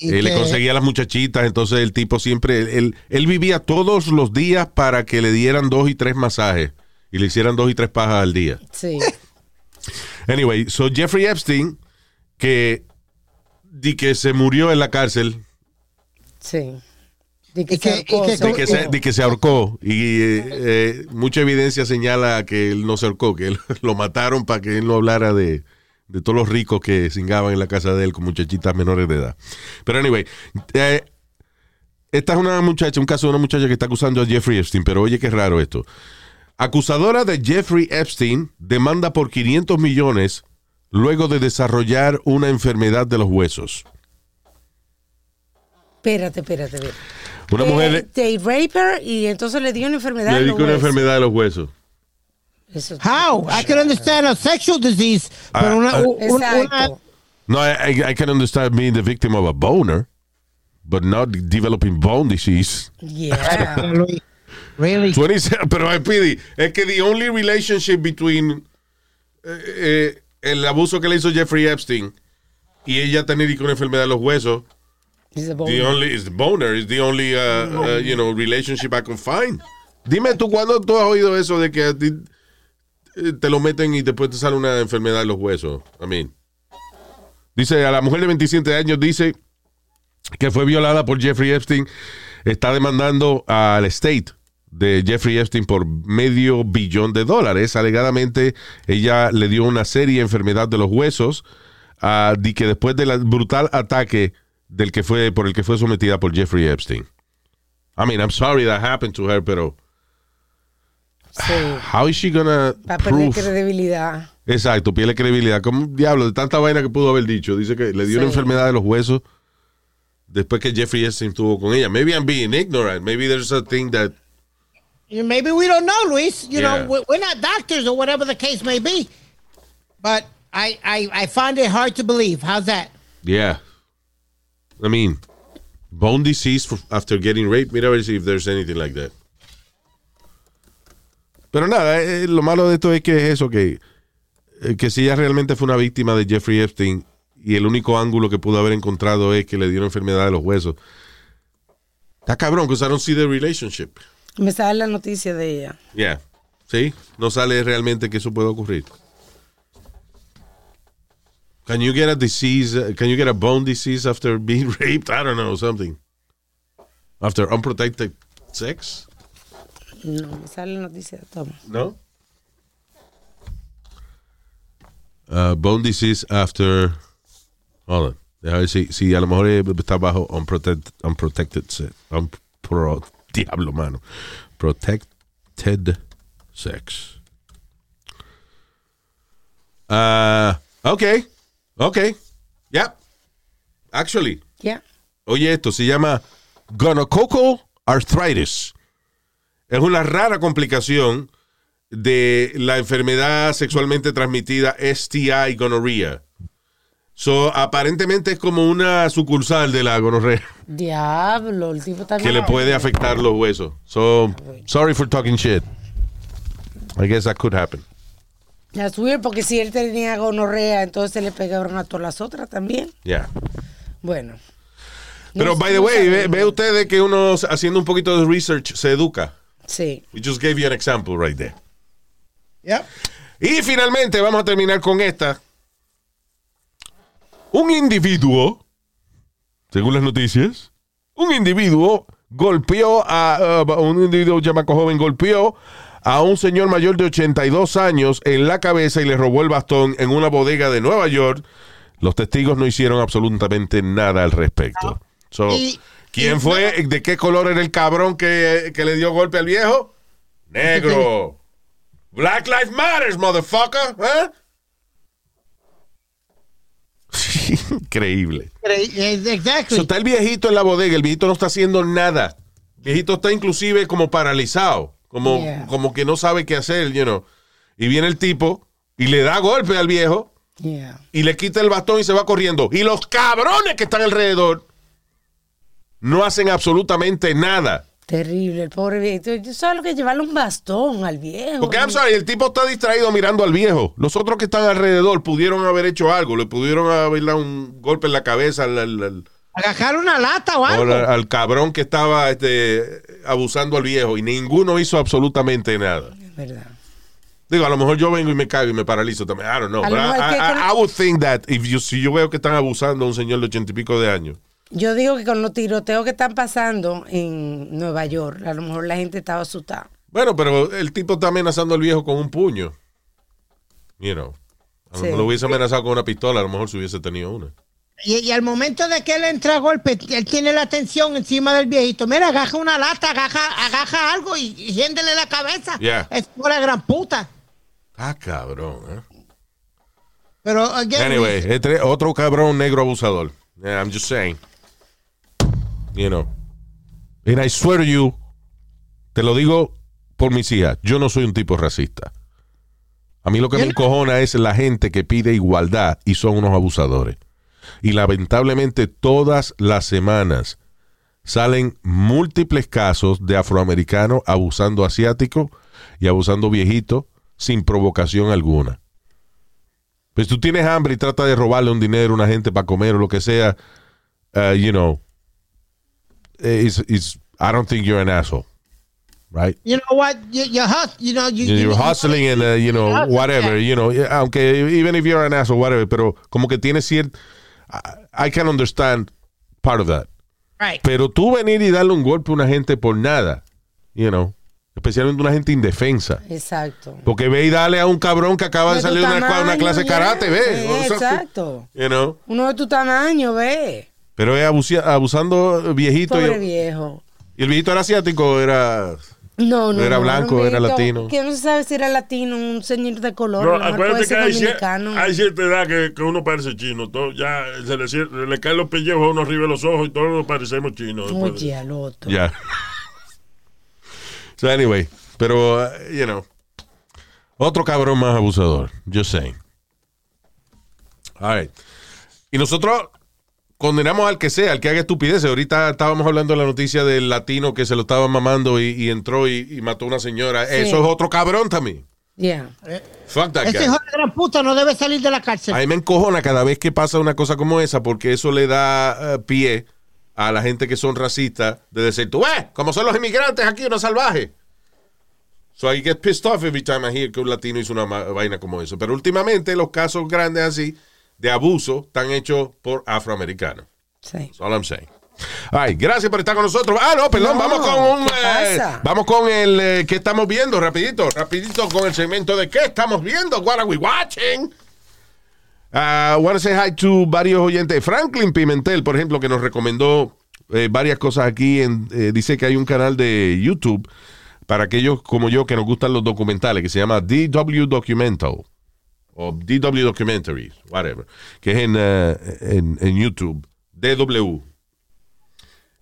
eh, le conseguía a las muchachitas. Entonces el tipo siempre, él, él- él vivía todos los días para que le dieran dos y tres masajes y le hicieran dos y tres pajas al día. Sí. [laughs] Anyway, so Jeffrey Epstein, que, di que se murió en la cárcel, Sí. De que, se ahorcó, que- se de que, se, ahorcó. de que se ahorcó y eh, eh, mucha evidencia señala que él no se ahorcó, que él, [laughs] lo mataron para que él no hablara de, de todos los ricos que cingaban en la casa de él con muchachitas menores de edad. Pero anyway, eh, esta es una muchacha, un caso de una muchacha que está acusando a Jeffrey Epstein, pero oye qué raro esto. Acusadora de Jeffrey Epstein demanda por 500 millones luego de desarrollar una enfermedad de los huesos. Espérate, espérate, espérate. Una Eh, mujer de raper y entonces le dio una enfermedad. le dio una huesos. enfermedad de los huesos. How? I can understand a sexual disease, Ah, pero una, ah. una-. No, I, I- I can understand being the victim of a boner, but not developing bone disease. Yeah. [laughs] Really? 27, pero Pidi, es que the only relationship between eh, eh, el abuso que le hizo Jeffrey Epstein y ella tener una enfermedad de los huesos, He's a the boner. only is the boner is the only uh, uh, you know relationship I can find. Dime tú cuándo tú has oído eso de que a ti, te lo meten y después te sale una enfermedad de los huesos. I mean, dice a la mujer de 27 años dice que fue violada por Jeffrey Epstein, está demandando al estate de Jeffrey Epstein por medio billón de dólares. Alegadamente, ella le dio una seria enfermedad de los huesos ah, y que después del brutal ataque del que fue, por el que fue sometida por Jeffrey Epstein. I mean, I'm sorry that happened to her, pero Sí. how is she gonna Para perder prove? credibilidad. Exacto, pierde credibilidad. ¿Cómo diablo de tanta vaina que pudo haber dicho? Dice que le dio una Sí. enfermedad de los huesos después que Jeffrey Epstein estuvo con ella. Maybe I'm being ignorant. Maybe there's a thing that Maybe we don't know, Luis. You Yeah. know, we're, we're not doctors or whatever the case may be. But I, I, I find it hard to believe. How's that? Yeah. I mean, bone disease for- after getting raped. Mira a ver si if there's anything like that. Pero nada, eh, lo malo de esto es que es eso, que, eh, que si ella realmente fue una víctima de Jeffrey Epstein y el único ángulo que pudo haber encontrado es que le dio una enfermedad de los huesos. Está cabrón, I don't see the relationship. Me sale la noticia de ella. Yeah. ¿Sí? No sale realmente que eso puede ocurrir. Can you get a disease? can you get a bone disease after being [laughs] raped? I don't know, something. After unprotected sex? No, me sale la noticia. Toma. No. Uh, bone disease after. Hold on. Deja ver si, si a lo mejor eh, está bajo unprotected, unprotected sex. Unpro, diablo, mano. Protected sex. Uh, okay. Okay. Yep. Actually. Ya. Oye, esto se llama gonococcal arthritis. Es una rara complicación de la enfermedad sexualmente transmitida STI gonorrhea. So, aparentemente es como una sucursal de la gonorrea Diablo, el tipo también. que le puede afectar los huesos. So, sorry for talking shit. I guess that could happen. That's weird porque si él tenía gonorrea, entonces le pegaron a todas las otras también. Yeah. Bueno. Pero, No- by the way, ve, ve usted de que uno haciendo un poquito de research se educa. Sí. We just gave you an example right there. Yep. Y finalmente vamos a terminar con esta. Un individuo, según las noticias, un individuo golpeó a uh, un individuo chamaco joven golpeó a un señor mayor de 82 años en la cabeza y le robó el bastón en una bodega de Nueva York. Los testigos no hicieron absolutamente nada al respecto. So, Y- ¿Quién fue? ¿De qué color era el cabrón que, que le dio golpe al viejo? Negro. [laughs] Black Lives Matters, motherfucker. ¿eh? Increíble. Exactly. So, está el viejito en la bodega. El viejito no está haciendo nada. viejito está inclusive como paralizado, como, Yeah. como que no sabe qué hacer, you know. Y viene el tipo y le da golpe al viejo Yeah. y le quita el bastón y se va corriendo. Y los cabrones que están alrededor no hacen absolutamente nada. Terrible, el pobre viejito. Yo solo que llevarle un bastón al viejo. Porque, I'm sorry, el tipo está distraído mirando al viejo. Los otros que están alrededor pudieron haber hecho algo. Le pudieron haber dado un golpe en la cabeza al, al- al- Agarrar una lata o o algo. al- al cabrón que estaba este, abusando al viejo. Y ninguno hizo absolutamente nada. Es verdad. Digo, a lo mejor yo vengo y me caigo y me paralizo también. I don't know. But I, I would think that if you, si yo veo que están abusando a un señor de ochenta y pico de años. Yo digo que con los tiroteos que están pasando en Nueva York, a lo mejor la gente estaba asustada. Bueno, pero el tipo está amenazando al viejo con un puño. You know. A lo Sí. mejor lo hubiese amenazado con una pistola, a lo mejor si hubiese tenido una. Y, y al momento de que él entra a golpe, él tiene la atención encima del viejito. Mira, agaja una lata, agaja, agaja algo y, y hiéndele la cabeza. Yeah. Es por la gran puta. Ah, cabrón, ¿eh? Pero, again, Anyway, este- otro cabrón negro abusador. Yeah, I'm just saying. You know. And I swear to you, te lo digo por mis hijas, yo no soy un tipo racista. A mí lo que me encojona es la gente que pide igualdad y son unos abusadores. Y lamentablemente todas las semanas salen múltiples casos de afroamericanos abusando asiáticos y abusando viejitos sin provocación alguna. Pues tú tienes hambre y trata de robarle un dinero a una gente para comer o lo que sea, uh, you know, eh, it's, it's- I don't think you're an asshole, right? you know what? You, you, hus- you know, you, You're you- hustling and, uh, you know, whatever, you know, aunque even if you're an asshole, whatever, pero como que tiene cierto, I, I can understand part of that. Right. Pero tú venir y darle un golpe a una gente por nada, you know, especialmente una gente indefensa. Exacto. Porque ve y dale a un cabrón que acaba de salir de una, clase de karate, ve. Eh, O sea, exacto. You know. Uno de tu tamaño, ve. Pero es abusando viejito. Pobre y, viejo. y el viejito era asiático, era. No, no. Era no, blanco, era viejito latino. Que no se sabe si era latino, un señor de color. No, acuérdate puede que ser hay, hay cierta edad que, que uno parece chino. Todo, ya se le, caen los pellejos a uno arriba de los ojos y todos nos parecemos chinos. Oye, al otro. Ya. [laughs] so, anyway. Pero, uh, you know. Otro cabrón más abusador. Just saying. All right. Y nosotros condenamos al que sea, al que haga estupideces. Ahorita estábamos hablando de la noticia del latino que se lo estaba mamando y, y entró y, y mató a una señora. Sí. Eso es otro cabrón también. Yeah. Fuck that Ese guy. hijo de gran puta no debe salir de la cárcel. A mí me encojona cada vez que pasa una cosa como esa porque eso le da eh, pie a la gente que son racistas de decir, tú ves, como son los inmigrantes aquí, unos salvajes. So I get pissed off every time I hear que un latino hizo una vaina como eso. Pero últimamente los casos grandes así de abuso están hechos por afroamericanos. Sí. That's all I'm saying. Ay, gracias por estar con nosotros. Ah, no, perdón, No, vamos con un, ¿qué eh, vamos con el eh, que estamos viendo, rapidito, rapidito con el segmento de qué estamos viendo, what are we watching. I want to say hi to varios oyentes. Franklin Pimentel, por ejemplo, que nos recomendó eh, varias cosas aquí. En, eh, dice que hay un canal de YouTube para aquellos como yo que nos gustan los documentales, que se llama DW Documental o DW Documentaries, whatever, que es en, eh, en, en YouTube, DW.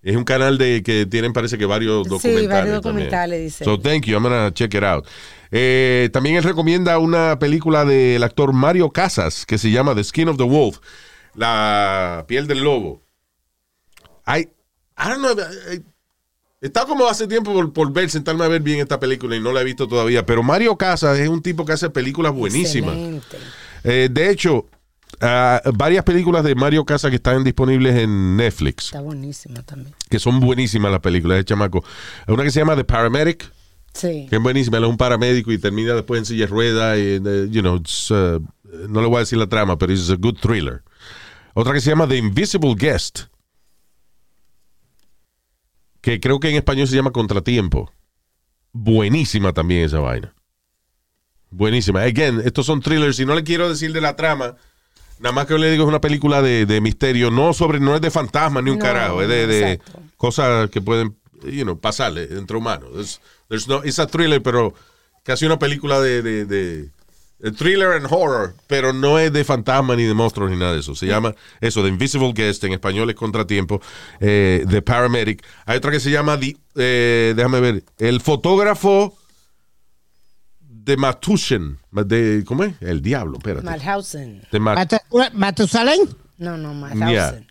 Es un canal de que tienen, parece que varios Sí, documentales. varios también. documentales, dice. So, thank you. I'm gonna check it out. Eh, también él recomienda una película del actor Mario Casas que se llama The Skin of the Wolf, la piel del lobo. I, I don't know, Está como hace tiempo por, por ver, sentarme a ver bien esta película y no la he visto todavía. Pero Mario Casas es un tipo que hace películas buenísimas. Eh, de hecho, ah, varias películas de Mario Casas que están disponibles en Netflix, Está buenísimo también. que son buenísimas las películas de chamaco. Una que se llama The Paramedic, Sí. que es buenísima. Él es un paramédico y termina después en silla de ruedas. Y, eh, you know, uh, no le voy a decir la trama, pero es a good thriller. Otra que se llama The Invisible Guest, que creo que en español se llama Contratiempo. Buenísima también esa vaina. Buenísima. Again, estos son thrillers y no le quiero decir de la trama. Nada más que le digo es una película de, de misterio, no sobre, no es de fantasma ni un No, carajo, es de, cosas que pueden, you know, pasarle entre humanos. There's no, it's a thriller, pero casi una película de, de, de, thriller and horror, pero no es de fantasma ni de monstruos ni nada de eso. Se llama eso, The Invisible Guest, en español es Contratiempo, eh, The Paramedic. Hay otra que se llama, The- eh, déjame ver, El fotógrafo de Matuschen. De, ¿Cómo es? El diablo, espérate. Malhausen. De Ma- Matu- ¿Matusalén? No, no, Yeah. Malhausen.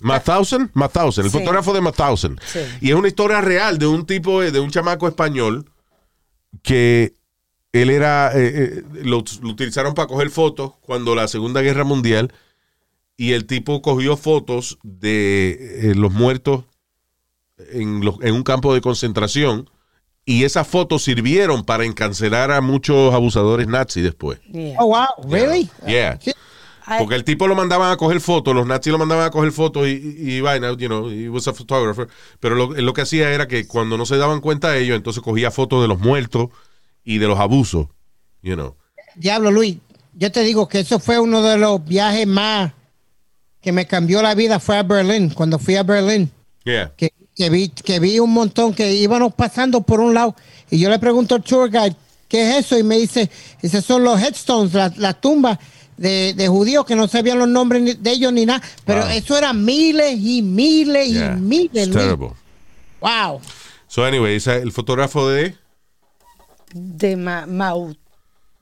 Mathausen, Mathausen, el Sí. fotógrafo de Mathausen. Sí. Y es una historia real de un tipo, eh, de un chamaco español que él era, eh, eh, lo, lo utilizaron para coger fotos cuando la Segunda Guerra Mundial y el tipo cogió fotos de eh, los muertos en, los- en un campo de concentración y esas fotos sirvieron para encarcelar a muchos abusadores nazis después. Yeah. Oh, wow. Really? Yeah. Porque el tipo lo mandaban a coger fotos, los nazis lo mandaban a coger fotos y, y, vaina, you know, he was a photographer. Pero lo, lo que hacía era que cuando no se daban cuenta ellos, entonces cogía fotos de los muertos y de los abusos, you know. Diablo, Luis, yo te digo que eso fue uno de los viajes más que me cambió la vida. Fue a Berlín, cuando fui a Berlín. Yeah. que, que vi, que vi un montón que íbamos pasando por un lado y yo le pregunto al tour guide, ¿qué es eso? Y me dice, esos son los headstones, las las tumbas de, de judíos que no sabían los nombres de ellos ni nada, pero Wow. eso eran miles y miles Yeah. y miles. It's terrible. Wow. So anyway, el fotógrafo de De Ma Mau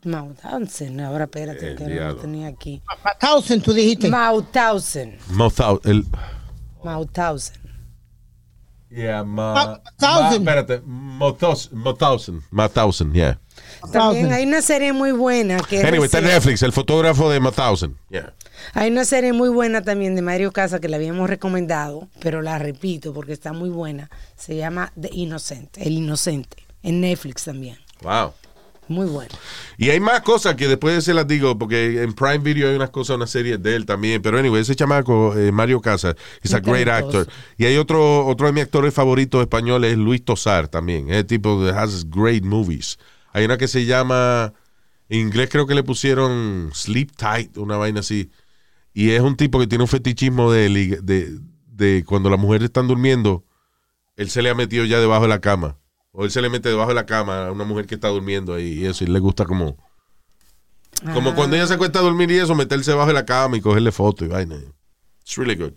Mauthausen. Ahora espérate, El que no lo tenía aquí. Mauthausen, tú dijiste. Mauthausen. Mauthau- el Mauthausen. Yeah, ma, Ma- Mauthausen. ma- espérate, Mauthausen, Mauthausen, Mauthausen, yeah. También hay una serie muy buena que es Anyway, está en. Netflix, el fotógrafo de Mauthausen. Yeah. Hay una serie muy buena también de Mario Casa que la habíamos recomendado, pero la repito porque está muy buena. Se llama The Innocent, El Inocente, en Netflix también. Wow. Muy buena. Y hay más cosas que después se las digo, porque en Prime Video hay unas cosas, una serie de él también. Pero anyway, ese chamaco, eh, Mario Casas, es a great actor. Y hay otro, otro de mis actores favoritos españoles, es Luis Tosar también. Es el tipo que has great movies. Hay una que se llama, en inglés creo que le pusieron Sleep Tight, una vaina así. Y es un tipo que tiene un fetichismo de, de, de cuando las mujeres están durmiendo, él se le ha metido ya debajo de la cama. O él se le mete debajo de la cama a una mujer que está durmiendo ahí y eso, y le gusta como... Como Ah. cuando ella se acuesta a dormir y eso, meterse debajo de la cama y cogerle fotos y vaina. It's really good.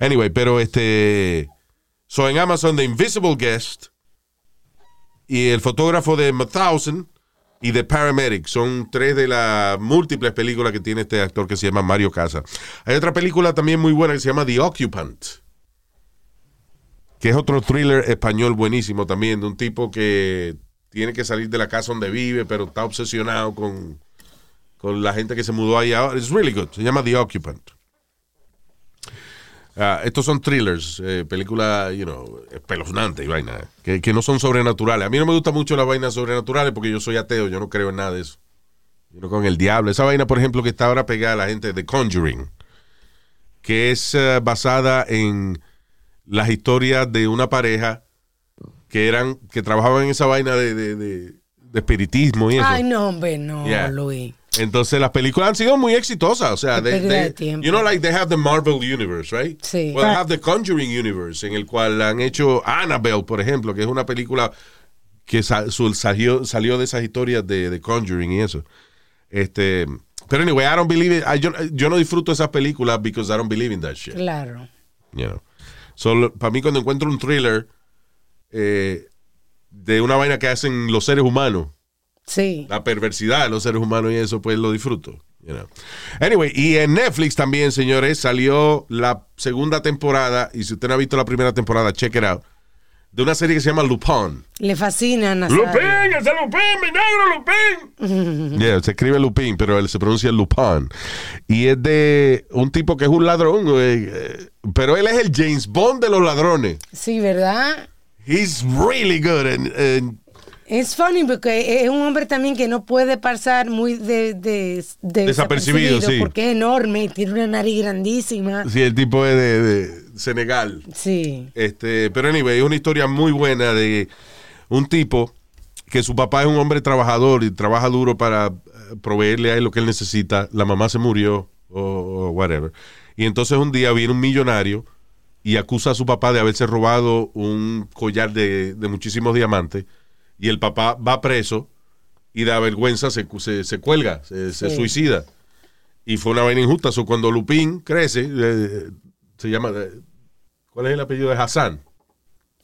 Anyway, pero este... So en Amazon, The Invisible Guest y el fotógrafo de Mathausen y The Paramedic son tres de las múltiples películas que tiene este actor que se llama Mario Casa. Hay otra película también muy buena que se llama The Occupant que es otro thriller español buenísimo también, de un tipo que tiene que salir de la casa donde vive, pero está obsesionado con, con la gente que se mudó ahí ahora. It's really good. Se llama The Occupant. Ah, estos son thrillers, eh, películas, you know, espeluznantes y vaina, que, que no son sobrenaturales. A mí no me gusta mucho las vainas sobrenaturales porque yo soy ateo, yo no creo en nada de eso. Yo no con el diablo. Esa vaina, por ejemplo, que está ahora pegada a la gente de Conjuring, que es eh, basada en las historias de una pareja que eran que trabajaban en esa vaina de, de- de- de espiritismo y eso. Ay, no, hombre, no, Yeah. Luis. Entonces las películas han sido muy exitosas, o sea, they- they- you know like they have the Marvel universe, right? Sí. Well, they have the Conjuring universe en el cual han hecho Annabelle, por ejemplo, que es una película que sa- su- salió, salió de esas historias de, de Conjuring y eso. Este, pero anyway, I don't believe it. I- yo, yo no disfruto esas películas because I don't believe in that shit. Claro. You know. So, para mí cuando encuentro un thriller eh, de una vaina que hacen los seres humanos, Sí. la perversidad de los seres humanos y eso, pues lo disfruto. you know. Anyway, y en Netflix también, señores, salió la segunda temporada, y si usted no ha visto la primera temporada, check it out, de una serie que se llama Lupin. Le fascina a Nazario. Lupin, ese Lupin, mi negro Lupin. [laughs] Yeah, se escribe Lupin, pero él se pronuncia Lupin. Y es de un tipo que es un ladrón, güey, eh, pero él es el James Bond de los ladrones. Sí, ¿verdad? He's really good. and- and Es funny porque es un hombre también que no puede pasar muy de, de- de- Desapercibido, sí. Porque es enorme y tiene una nariz grandísima. Sí, el tipo es de, de Senegal. Sí. Este, pero anyway, es una historia muy buena de un tipo que su papá es un hombre trabajador y trabaja duro para eh, proveerle a él lo que él necesita. La mamá se murió o, o whatever. Y entonces un día viene un millonario y acusa a su papá de haberse robado un collar de, de muchísimos diamantes. Y el papá va preso y da vergüenza se, se, se cuelga, se, suicida. Y fue una vaina injusta. So, cuando Lupin crece, eh, se llama. eh, ¿Cuál es el apellido de Hassan?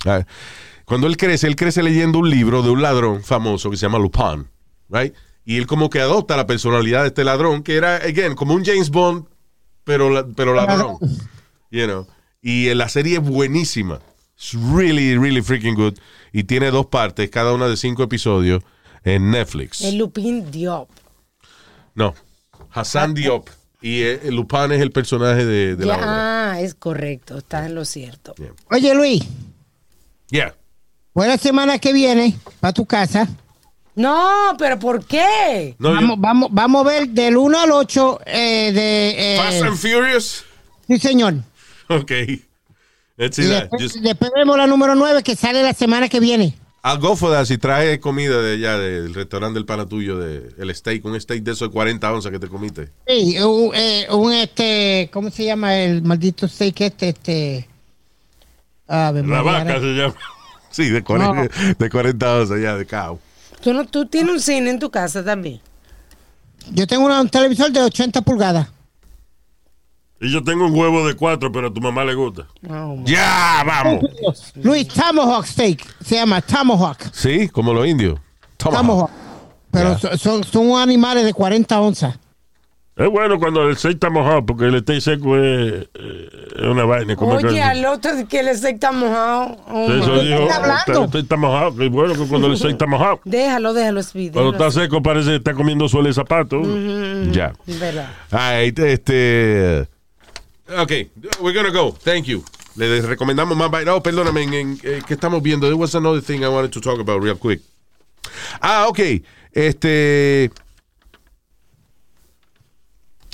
Ah, Cuando él crece, él crece leyendo un libro de un ladrón famoso que se llama Lupin, right? Y él como que adopta la personalidad de este ladrón, que era, again, como un James Bond, pero, pero ladrón. You know? Y eh, la serie es buenísima. It's really, really freaking good. Y tiene dos partes, cada una de cinco episodios en Netflix. El Lupin Diop. No, Hassan Diop. Y eh, Lupin es el personaje de, de la obra. ah, es correcto, está en lo cierto. Oye, Luis, Yeah. buena semana que viene para tu casa. No, pero ¿por qué? No, yo- vamos, vamos, vamos a ver del 1 al 8 eh, de... eh, Fast and Furious. sí, señor. [laughs] Ok. Let's see Y that. después, Just- después vemos la número 9 que sale la semana que viene. I'll go for that si trae comida de allá, del restaurante del pana tuyo, de, el steak, un steak de esos de 40 onzas que te comiste. Sí, un, eh, un, este, ¿cómo se llama el maldito steak este? este La vaca ahora- se llama. [laughs] Sí, de 40, de 40 onzas ya, de cow. ¿Tú, no, tú tienes un cine en tu casa también. Yo tengo una- un televisor de 80 pulgadas. Y yo tengo un huevo de cuatro, pero a tu mamá le gusta. ¡Ya! ¡Vamos! Luis, Tomahawk Steak. Se llama Tomahawk. Sí, como los indios. Tomahawk. Tomahawk. Pero Ya. son, son, animales de 40 onzas. Es bueno cuando el steak está mojado, porque el steak seco es, eh, es una vaina. Como Oye, que- al otro que le está mojado. Oh, Eso dijo, God. está hablando? el steak está mojado. Es bueno que cuando el steak está [laughs] mojado. Déjalo, déjalo, Speedy. Cuando está seco parece que está comiendo suele de zapato. Ya. así. ¿Verdad? Ay, este. Ok, we're gonna go. Thank you. Le recomendamos más. No, perdóname, eh, estamos viendo. There was another thing I wanted to talk about real quick. Ah, ok. Este.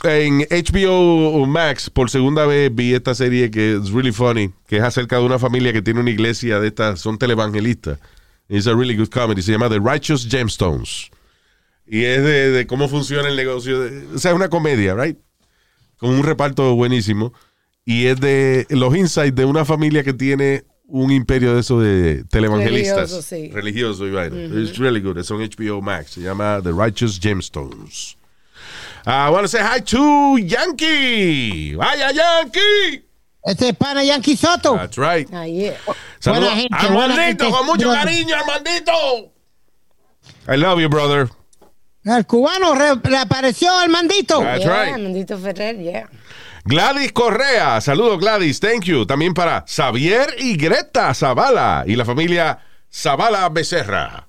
En HBO Max, por segunda vez, vi esta serie que es really funny, que es acerca de una familia que tiene una iglesia de estas, son televangelistas. It's a really good comedy. Se llama The Righteous Gemstones. Y es de, cómo funciona el negocio. o sea, es una comedia, right? Con un reparto buenísimo. Y es de los insights de una familia que tiene un imperio de eso de televangelistas. Religioso, sí. Religioso y vaina. It's really good. Es un HBO Max. Se llama The Righteous Gemstones. I want to say hi to Yankee. Vaya Yankee. Este es pana Yankee Soto. That's right. Ah, yeah. Saludos Armandito, gente. con mucho cariño, Armandito. I love you, brother. El cubano re- reapareció al mandito. That's yeah, right. Mendito Ferrer, yeah. Gladys Correa, saludos Gladys, thank you. También para Xavier y Greta Zavala y la familia Zavala Becerra.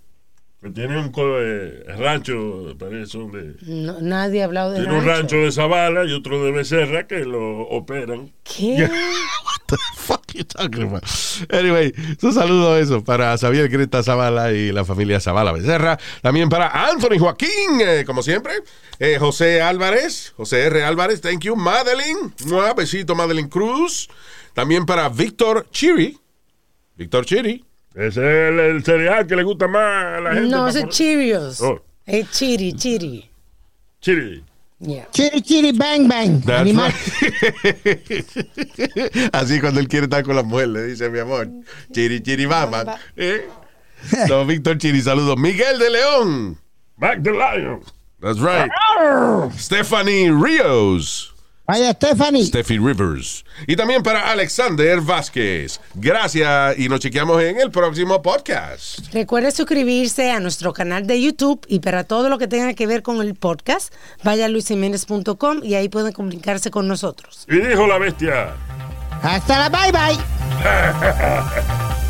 Que tiene un co- eh, rancho, parece, son de- No, nadie ha hablado de tiene un rancho de Zavala y otro de Becerra que lo operan. ¿Qué? [laughs] Fuck you talking about? Anyway, un saludo a eso para Xavier Greta Zavala y la familia Zavala Becerra. También para Anthony Joaquín, eh, como siempre. Eh, José Álvarez, José R. Álvarez, thank you. Madeline, un besito Madeline Cruz. También para Víctor Chiri. Víctor Chiri. Ese es el, el cereal que le gusta más a la gente. No, ese es Cheerios. Oh. Es Chiri, Chiri. Chiri. Yeah. Chiri, chiri, bang, bang. That's Animal. right. [laughs] Así cuando él quiere estar con la mujer, le dice, mi amor, chiri, chiri, mama. ¿Eh? No, Víctor Chiri, saludos. Miguel de León. Back the Lion. That's right. Stephanie Rios. Vaya, Stephanie. Steffi Rivers. Y también para Alexander Vázquez. Gracias y nos chequeamos en el próximo podcast. Recuerde suscribirse a nuestro canal de YouTube y para todo lo que tenga que ver con el podcast, vaya a luisiménez.com y ahí pueden comunicarse con nosotros. Y dijo la bestia. Hasta la bye, bye. [laughs]